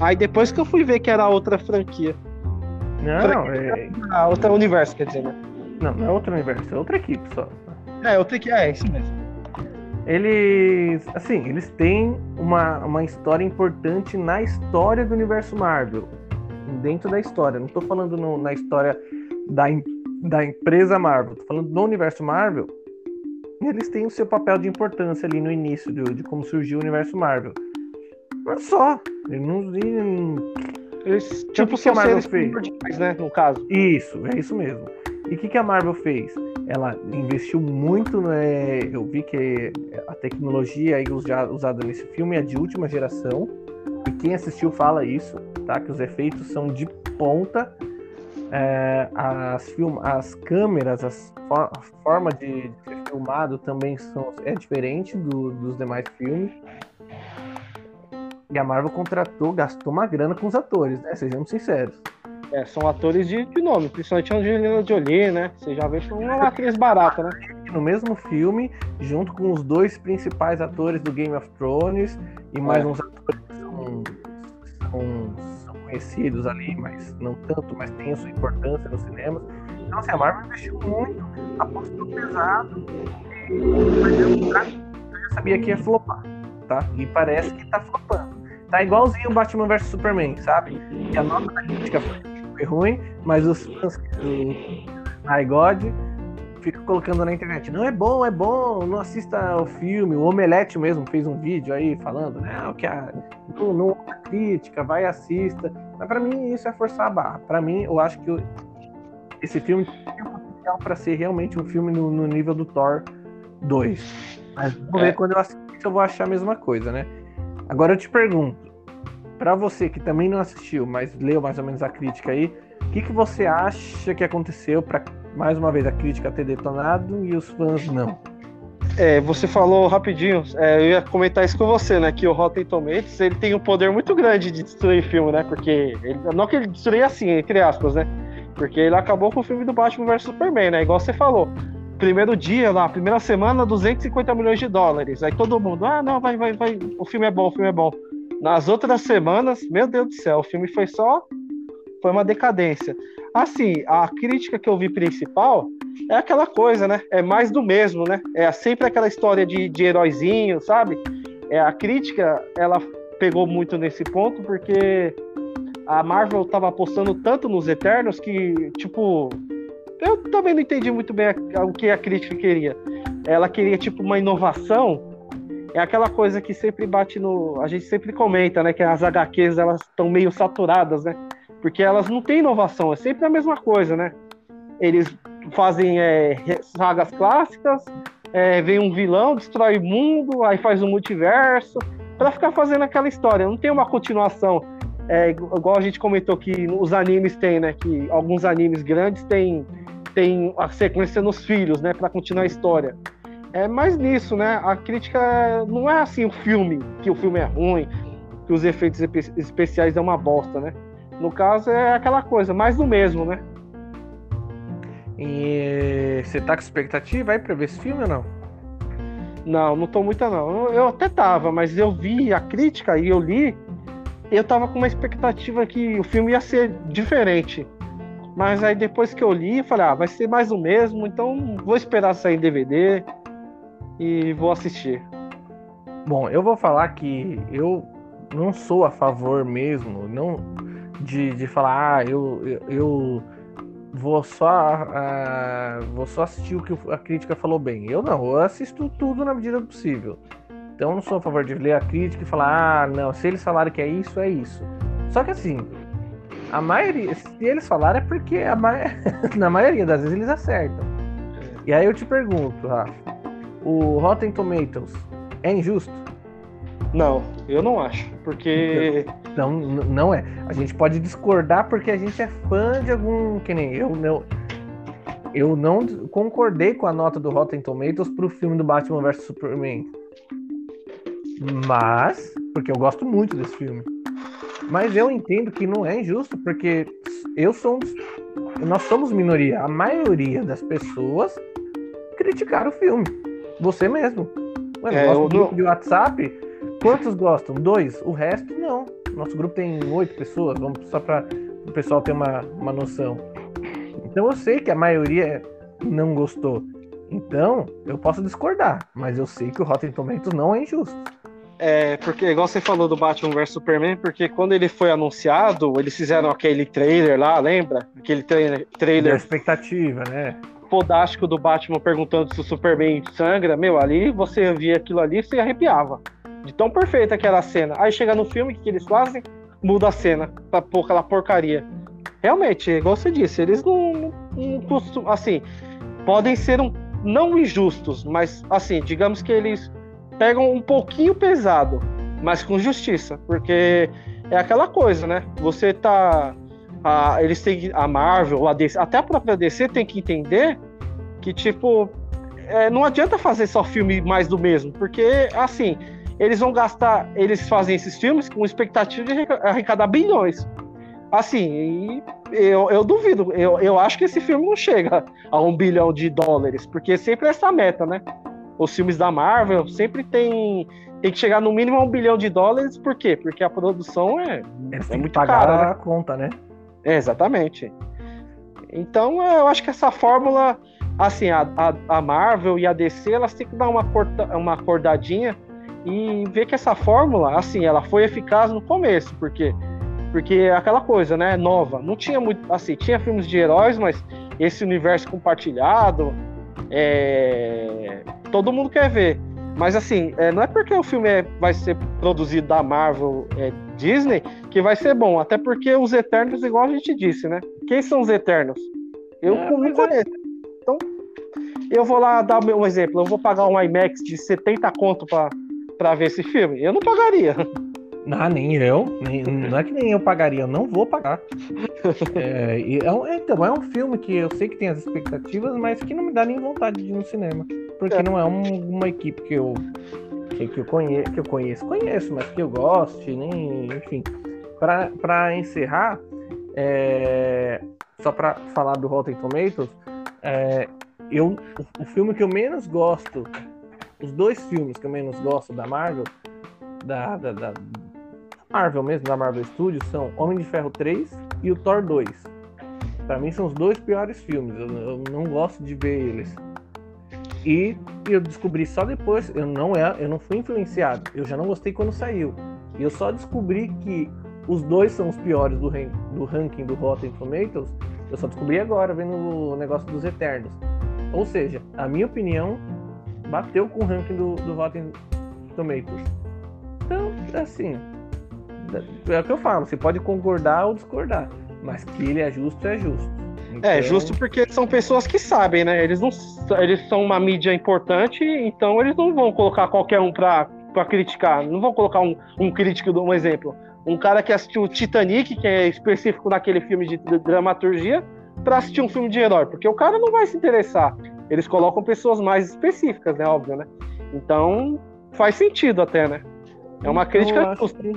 Aí depois que eu fui ver que era outra franquia. Não, franquia, é. Ah, outra universo, quer dizer, né? Não, não é outro universo, é outra equipe só. É, outra equipe, é, isso mesmo. Eles, assim, eles têm uma, uma história importante na história do universo Marvel. Dentro da história. Não tô falando no, na história da, da empresa Marvel. Tô falando do universo Marvel. Eles têm o seu papel de importância ali no início de, de como surgiu o universo Marvel. Mas só. Eles não. Eles, tipo, são seres fez. né? No caso. Isso, é isso mesmo. E o que, que a Marvel fez? Ela investiu muito, né? Eu vi que a tecnologia aí usada nesse filme é de última geração. E quem assistiu fala isso, tá? Que os efeitos são de ponta. É, as, film, as câmeras, as for, a forma de, de, ser filmado também são, é diferente do, dos demais filmes. E a Marvel contratou, gastou uma grana com os atores, né? Sejamos sinceros. É, são atores de, de nome, principalmente a Angelina Jolie, né? Você já vê que uma atriz barata, né? No mesmo filme, junto com os dois principais atores do Game of Thrones e mais é. uns atores que são, são, são, conhecidos ali, mas não tanto, mas tem a sua importância nos cinemas. Então, assim, a Marvel investiu muito, apostou pesado, mas eu já sabia que ia flopar, tá? E parece que tá flopando. Tá igualzinho o Batman vs Superman, sabe? E a nota da crítica foi foi ruim, mas os fãs do My God ficam colocando na internet. Não é bom, é bom, não assista ao filme. O Omelete mesmo fez um vídeo aí falando, não, que a, não, não a crítica, vai assista. Mas para mim isso é forçar a barra. Para mim, eu acho que esse filme tem potencial para ser realmente um filme no, no, nível do Thor 2. Mas vamos é. ver quando eu assistir eu vou achar a mesma coisa, né? Agora eu te pergunto, para você que também não assistiu, mas leu mais ou menos a crítica aí, o que, que você acha que aconteceu para mais uma vez a crítica ter detonado e os fãs não? É, você falou rapidinho, é, eu ia comentar isso com você, né? Que o Rotten Tomatoes ele tem um poder muito grande de destruir filme, né? Porque ele, não que ele destruir assim, entre aspas, né? Porque ele acabou com o filme do Batman vs Superman, né? Igual você falou. primeiro dia lá, primeira semana, 250 milhões de dólares. Aí todo mundo, ah, não, vai, vai, vai, o filme é bom, o filme é bom. Nas outras semanas, meu Deus do céu, o filme foi só. Foi uma decadência. Assim, a crítica que eu vi principal é aquela coisa, né? É mais do mesmo, né? É sempre aquela história de, de heróizinho, sabe? É, a crítica, ela pegou muito nesse ponto, porque a Marvel tava apostando tanto nos Eternos que, tipo, eu também não entendi muito bem a, o que a crítica queria. Ela queria, tipo, uma inovação. É aquela coisa que sempre bate no. A gente sempre comenta, né? Que as HQs elas estão meio saturadas, né? Porque elas não têm inovação, é sempre a mesma coisa, né? Eles fazem é, sagas clássicas, é, vem um vilão, destrói o mundo, aí faz um multiverso, para ficar fazendo aquela história. Não tem uma continuação. É, igual a gente comentou que os animes têm, né? Que alguns animes grandes têm, têm a sequência nos filhos, né? Para continuar a história. É mais nisso, né? A crítica não é assim o filme, que o filme é ruim, que os efeitos especiais é uma bosta, né? No caso, é aquela coisa, mais do mesmo, né? E você tá com expectativa aí pra ver esse filme ou não? Não, não tô muita não. Eu até tava, mas eu vi a crítica e eu li, eu tava com uma expectativa que o filme ia ser diferente. Mas aí depois que eu li, falei, ah, vai ser mais o mesmo, então vou esperar sair em DVD e vou assistir. Bom, eu vou falar que eu não sou a favor mesmo, não de, de falar, ah, eu, eu, eu vou só uh, vou só assistir o que a crítica falou bem. Eu não, eu assisto tudo na medida do possível. Então eu não sou a favor de ler a crítica e falar, ah, não, se eles falaram que é isso, é isso. Só que assim, a maioria, se eles falaram é porque a ma... na maioria das vezes eles acertam. E aí eu te pergunto, Rafa, o Rotten Tomatoes é injusto? Não, eu não acho, porque. Não, não é. A gente pode discordar porque a gente é fã de algum. Que nem eu não. Eu não concordei com a nota do Rotten Tomatoes pro filme do Batman vs Superman. Mas. Porque eu gosto muito desse filme. Mas eu entendo que não é injusto, porque eu sou um, Nós somos minoria. A maioria das pessoas criticaram o filme. Você mesmo. Mano, é, nosso grupo de WhatsApp Quantos gostam? Dois. O resto, não. Nosso grupo tem oito pessoas, vamos só para o pessoal ter uma, uma noção. Então eu sei que a maioria não gostou. Então, eu posso discordar, mas eu sei que o Rotten Tomatoes não é injusto. É, porque igual você falou do Batman vs Superman, porque quando ele foi anunciado, eles fizeram aquele trailer lá, lembra? Aquele trailer. trailer... expectativa, né? Podástico do Batman perguntando se o Superman sangra. Meu, ali você via aquilo ali e arrepiava. De tão perfeita que era a cena. Aí chega no filme, o que, eles fazem? Muda a cena pra pôr aquela porcaria. Realmente, igual você disse, eles não, não, não. Assim, podem ser um, não injustos, mas assim, digamos que eles pegam um pouquinho pesado, mas com justiça, porque é aquela coisa, né? Você tá. A, eles têm a Marvel, a DC, até a própria DC tem que entender que, tipo, é, não adianta fazer só filme mais do mesmo, porque, assim, eles vão gastar, eles fazem esses filmes com expectativa de arrecadar bilhões. Assim, eu, eu duvido, eu, eu acho que esse filme não chega a um bilhão de dólares, porque sempre é essa meta, né? Os filmes da Marvel sempre tem, tem que chegar no mínimo a um bilhão de dólares, por quê? Porque a produção é, é muito cara, né? a conta, né? Exatamente. Então, eu acho que essa fórmula, assim, a, a, a Marvel e a DC, elas têm que dar uma, corta, uma acordadinha e ver que essa fórmula, assim, ela foi eficaz no começo, porque porque é aquela coisa, né, nova. Não tinha muito, assim, tinha filmes de heróis, mas esse universo compartilhado, é... todo mundo quer ver. Mas assim, é, não é porque o filme é, vai ser produzido da Marvel, é, Disney, que vai ser bom. Até porque os Eternos, igual a gente disse, né? Quem são os Eternos? Eu é, não é. conheço. Então, eu vou lá dar um exemplo. Eu vou pagar um IMAX de 70 conto para ver esse filme? Eu não pagaria. Ah, nem eu. Nem, não é que nem eu pagaria, eu não vou pagar. é, é então, é um filme que eu sei que tem as expectativas, mas que não me dá nem vontade de ir no cinema. Porque é. não é um, uma equipe que eu, que, que, eu conhe, que eu conheço. Conheço, mas que eu goste, nem. Enfim. Para encerrar, é, só para falar do Rotten Tomatoes, é, eu, o, o filme que eu menos gosto, os dois filmes que eu menos gosto da Marvel, da, da, da Marvel mesmo, da Marvel Studios, são Homem de Ferro 3 e o Thor 2. Pra mim são os dois piores filmes, eu, eu não gosto de ver eles. E eu descobri só depois, eu não é, eu não fui influenciado, eu já não gostei quando saiu. E eu só descobri que os dois são os piores do, do ranking do Rotten Tomatoes, eu só descobri agora vendo o negócio dos Eternos. Ou seja, a minha opinião bateu com o ranking do, do Rotten Tomatoes. Então, assim, é o que eu falo, você pode concordar ou discordar, mas que ele é justo, é justo. É, então... É, justo porque são pessoas que sabem, né? Eles não eles são uma mídia importante, então eles não vão colocar qualquer um pra, pra criticar. Não vão colocar um, um crítico, um exemplo. Um cara que assistiu Titanic, que é específico naquele filme de dramaturgia, para assistir um filme de herói, porque o cara não vai se interessar. Eles colocam pessoas mais específicas, né? Óbvio, né? Então faz sentido até, né? É uma crítica eu acho, que,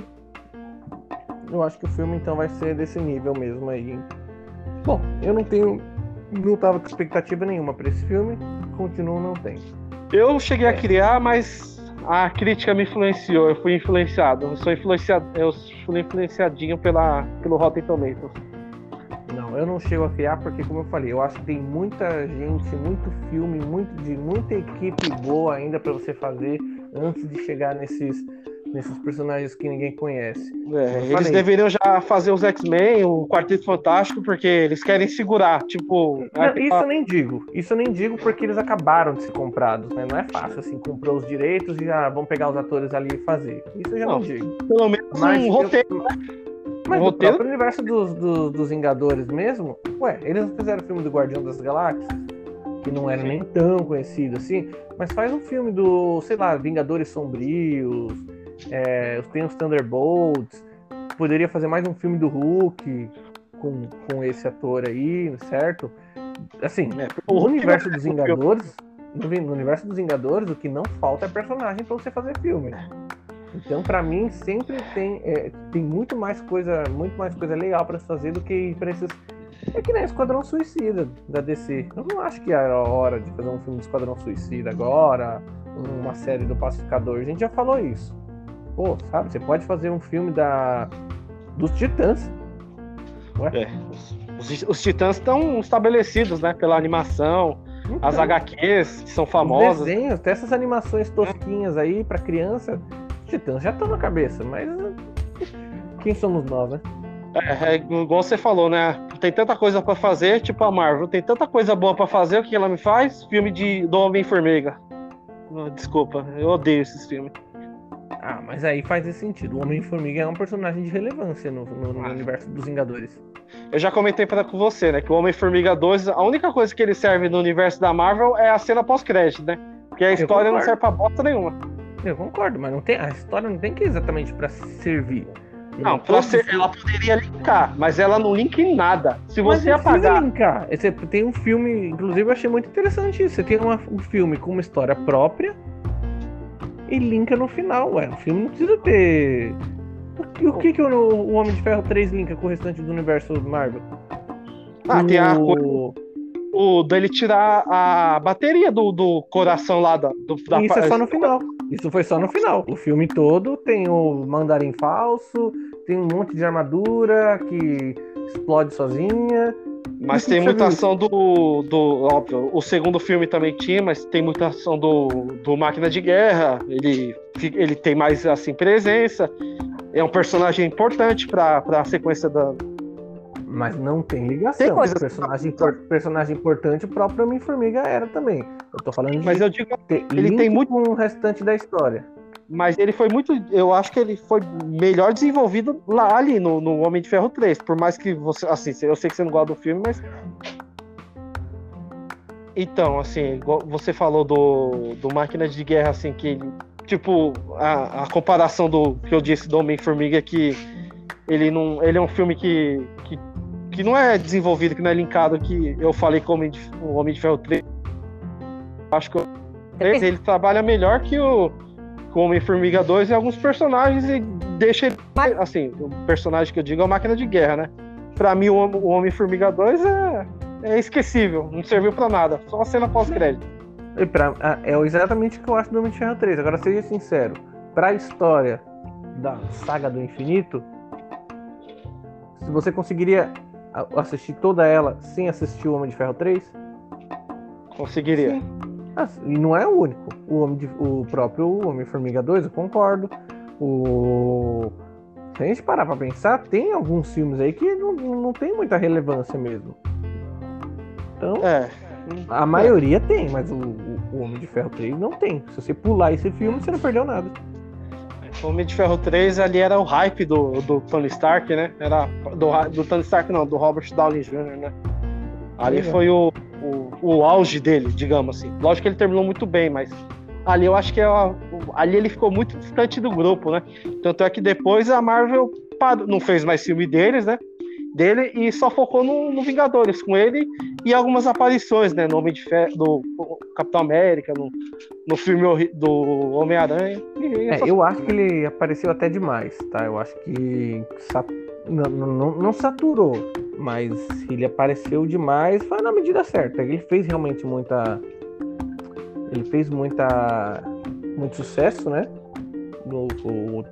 eu acho que o filme então vai ser desse nível mesmo aí. Bom, eu não tenho. Não tava com expectativa nenhuma para esse filme, continuo não tenho. Eu cheguei é. a criar, mas a crítica me influenciou, eu fui influenciado. Eu sou influenciado, eu fui influenciadinho pela, pelo Rotten Tomatoes. Não, eu não chego a criar porque, como eu falei, eu acho que tem muita gente, muito filme, muito de muita equipe boa ainda para você fazer antes de chegar nesses nesses personagens que ninguém conhece. É, eles falei. deveriam já fazer os X-Men, o Quarteto Fantástico, porque eles querem segurar, tipo. Não, isso eu nem digo. Isso eu nem digo porque eles acabaram de ser comprados, né? Não é fácil assim, comprou os direitos e já vão pegar os atores ali e fazer. Isso eu já não, não digo. Pelo menos Mas um roteiro. Eu... Mas no próprio universo dos, dos, dos Vingadores mesmo, ué, eles fizeram o filme do Guardião das Galáxias, que não era nem tão conhecido assim, mas faz um filme do, sei lá, Vingadores Sombrios, é, tem os Thunderbolts, poderia fazer mais um filme do Hulk com, com esse ator aí, certo? Assim, é, o universo dos Vingadores, no, universo dos Vingadores, o que não falta é personagem para você fazer filme. Então, para mim, sempre tem, é, tem muito mais coisa, muito mais coisa legal para se fazer do que para esses é que nem Esquadrão Suicida da DC. Eu não acho que era a hora de fazer um filme de Esquadrão Suicida agora, uma série do Pacificador. A gente já falou isso. Pô, sabe? Você pode fazer um filme da dos Titãs. É, os, os, Titãs estão estabelecidos, né? Pela animação, então, as HQs que são famosas. Os desenhos, até essas animações tosquinhas aí para criança, os Titãs já estão na cabeça, mas quem somos nós, né? É, é, igual você falou, né? Tem tanta coisa para fazer, tipo a Marvel, tem tanta coisa boa para fazer, o que ela me faz? Filme de do Homem-Formiga. Desculpa, eu odeio esses filmes. Ah, mas aí faz esse sentido. O Homem-Formiga é um personagem de relevância no, no, no ah. universo dos Vingadores. Eu já comentei para com você, né? Que o Homem-Formiga 2, a única coisa que ele serve no universo da Marvel é a cena pós-crédito, né? Porque a história não serve pra bosta nenhuma. Eu concordo, mas não tem, a história não tem que ir exatamente para servir. Não, não ser, ela poderia linkar, mas ela não linka em nada. Se você mas apagar. linkar. Você tem um filme, inclusive eu achei muito interessante isso. Você tem uma, um filme com uma história própria e linka no final, ué. O filme não precisa ter. E o que, que o, o Homem de Ferro 3 linka com o restante do universo Marvel? Ah, o... tem a o dele tirar a bateria do, do coração lá da, do, da Isso é só no final. Isso foi só no final. O filme todo tem o mandarim falso, tem um monte de armadura que explode sozinha. Mas tem muita ação do, do. Óbvio, o segundo filme também tinha, mas tem muita ação do, do Máquina de Guerra. Ele, ele tem mais assim, presença. É um personagem importante para a sequência da. Mas não tem ligação. Tem coisa personagem, personagem importante, o próprio Homem-Formiga era também. Eu tô falando de. Mas eu digo, ele tem muito. com o restante da história mas ele foi muito. Eu acho que ele foi melhor desenvolvido lá ali no, no Homem de Ferro 3. Por mais que você. Assim, eu sei que você não gosta do filme, mas. Então, assim, você falou do, do Máquina de Guerra, assim, que Tipo, a, a comparação do que eu disse do Homem-Formiga que ele não. Ele é um filme que, que, que não é desenvolvido, que não é linkado, que eu falei com o Homem de, o Homem de Ferro 3. Acho que ele trabalha melhor que o com Homem-Formiga 2 e alguns personagens e deixa ele. Assim, o personagem que eu digo é a máquina de guerra, né? Pra mim, o Homem-Formiga 2 é, é esquecível, não serviu pra nada, só a cena pós-crédito. É exatamente o que eu acho do Homem de Ferro 3. Agora, seja sincero, pra história da saga do infinito, se você conseguiria assistir toda ela sem assistir o Homem de Ferro 3? Conseguiria. Ah, e não é o único. O, homem de, o próprio Homem-Formiga 2, eu concordo. O... Se a gente parar pra pensar, tem alguns filmes aí que não, não tem muita relevância mesmo. Então, é. a maioria tem, mas o, o, Homem de Ferro 3 não tem. Se você pular esse filme, você não perdeu nada. O Homem de Ferro 3 ali era o hype do, do Tony Stark, né? Era do, do Tony Stark, não, do Robert Downey Jr., né? Ali foi o, o, o auge dele, digamos assim. Lógico que ele terminou muito bem, mas ali eu acho que é ali ele ficou muito distante do grupo, né? Tanto é que depois a Marvel não fez mais filme deles, né? Dele e só focou no, no Vingadores com ele e algumas aparições, né? No Homem de Ferro, do Capitão América, no, no filme do Homem-Aranha. É, eu acho que ele apareceu até demais, tá? Eu acho que não, não, não saturou, mas ele apareceu demais, foi na medida certa. Ele fez realmente muita. Ele fez muita. muito sucesso, né? No, o,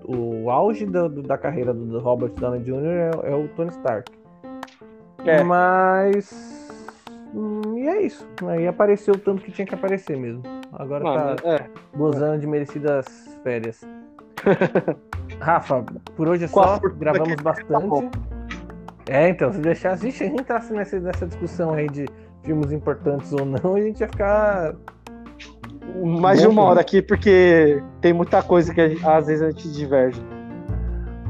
o, auge do, da carreira do Robert Downey Jr. é, é o Tony Stark. É. Mas. Hum, e é isso. Aí apareceu o tanto que tinha que aparecer mesmo. Agora Mano, tá é. gozando de merecidas férias. Rafa, por hoje é só. Gravamos bastante. É, então, se deixar, a gente entrasse nessa, nessa discussão aí de filmes importantes ou não, a gente ia ficar. Mais de uma hora aqui, porque tem muita coisa que às vezes a gente diverge.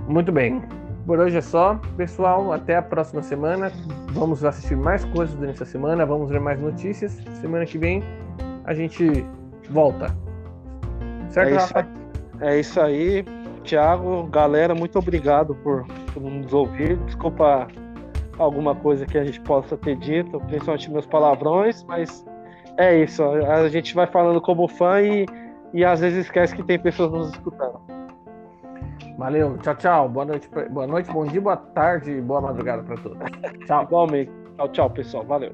Muito bem. Por hoje é só. Pessoal, até a próxima semana. Vamos assistir mais coisas durante essa semana. Vamos ver mais notícias. Semana que vem a gente volta. Certo, é Rafa? É isso aí. Tiago, galera, muito obrigado por, nos ouvir. Desculpa alguma coisa que a gente possa ter dito, principalmente meus palavrões, mas é isso. A gente vai falando como fã e, e às vezes esquece que tem pessoas nos escutando. Valeu, tchau, tchau. Boa noite, boa noite, bom dia, boa tarde, boa madrugada para todos. Tchau. Igualmente. Tchau, tchau, pessoal. Valeu.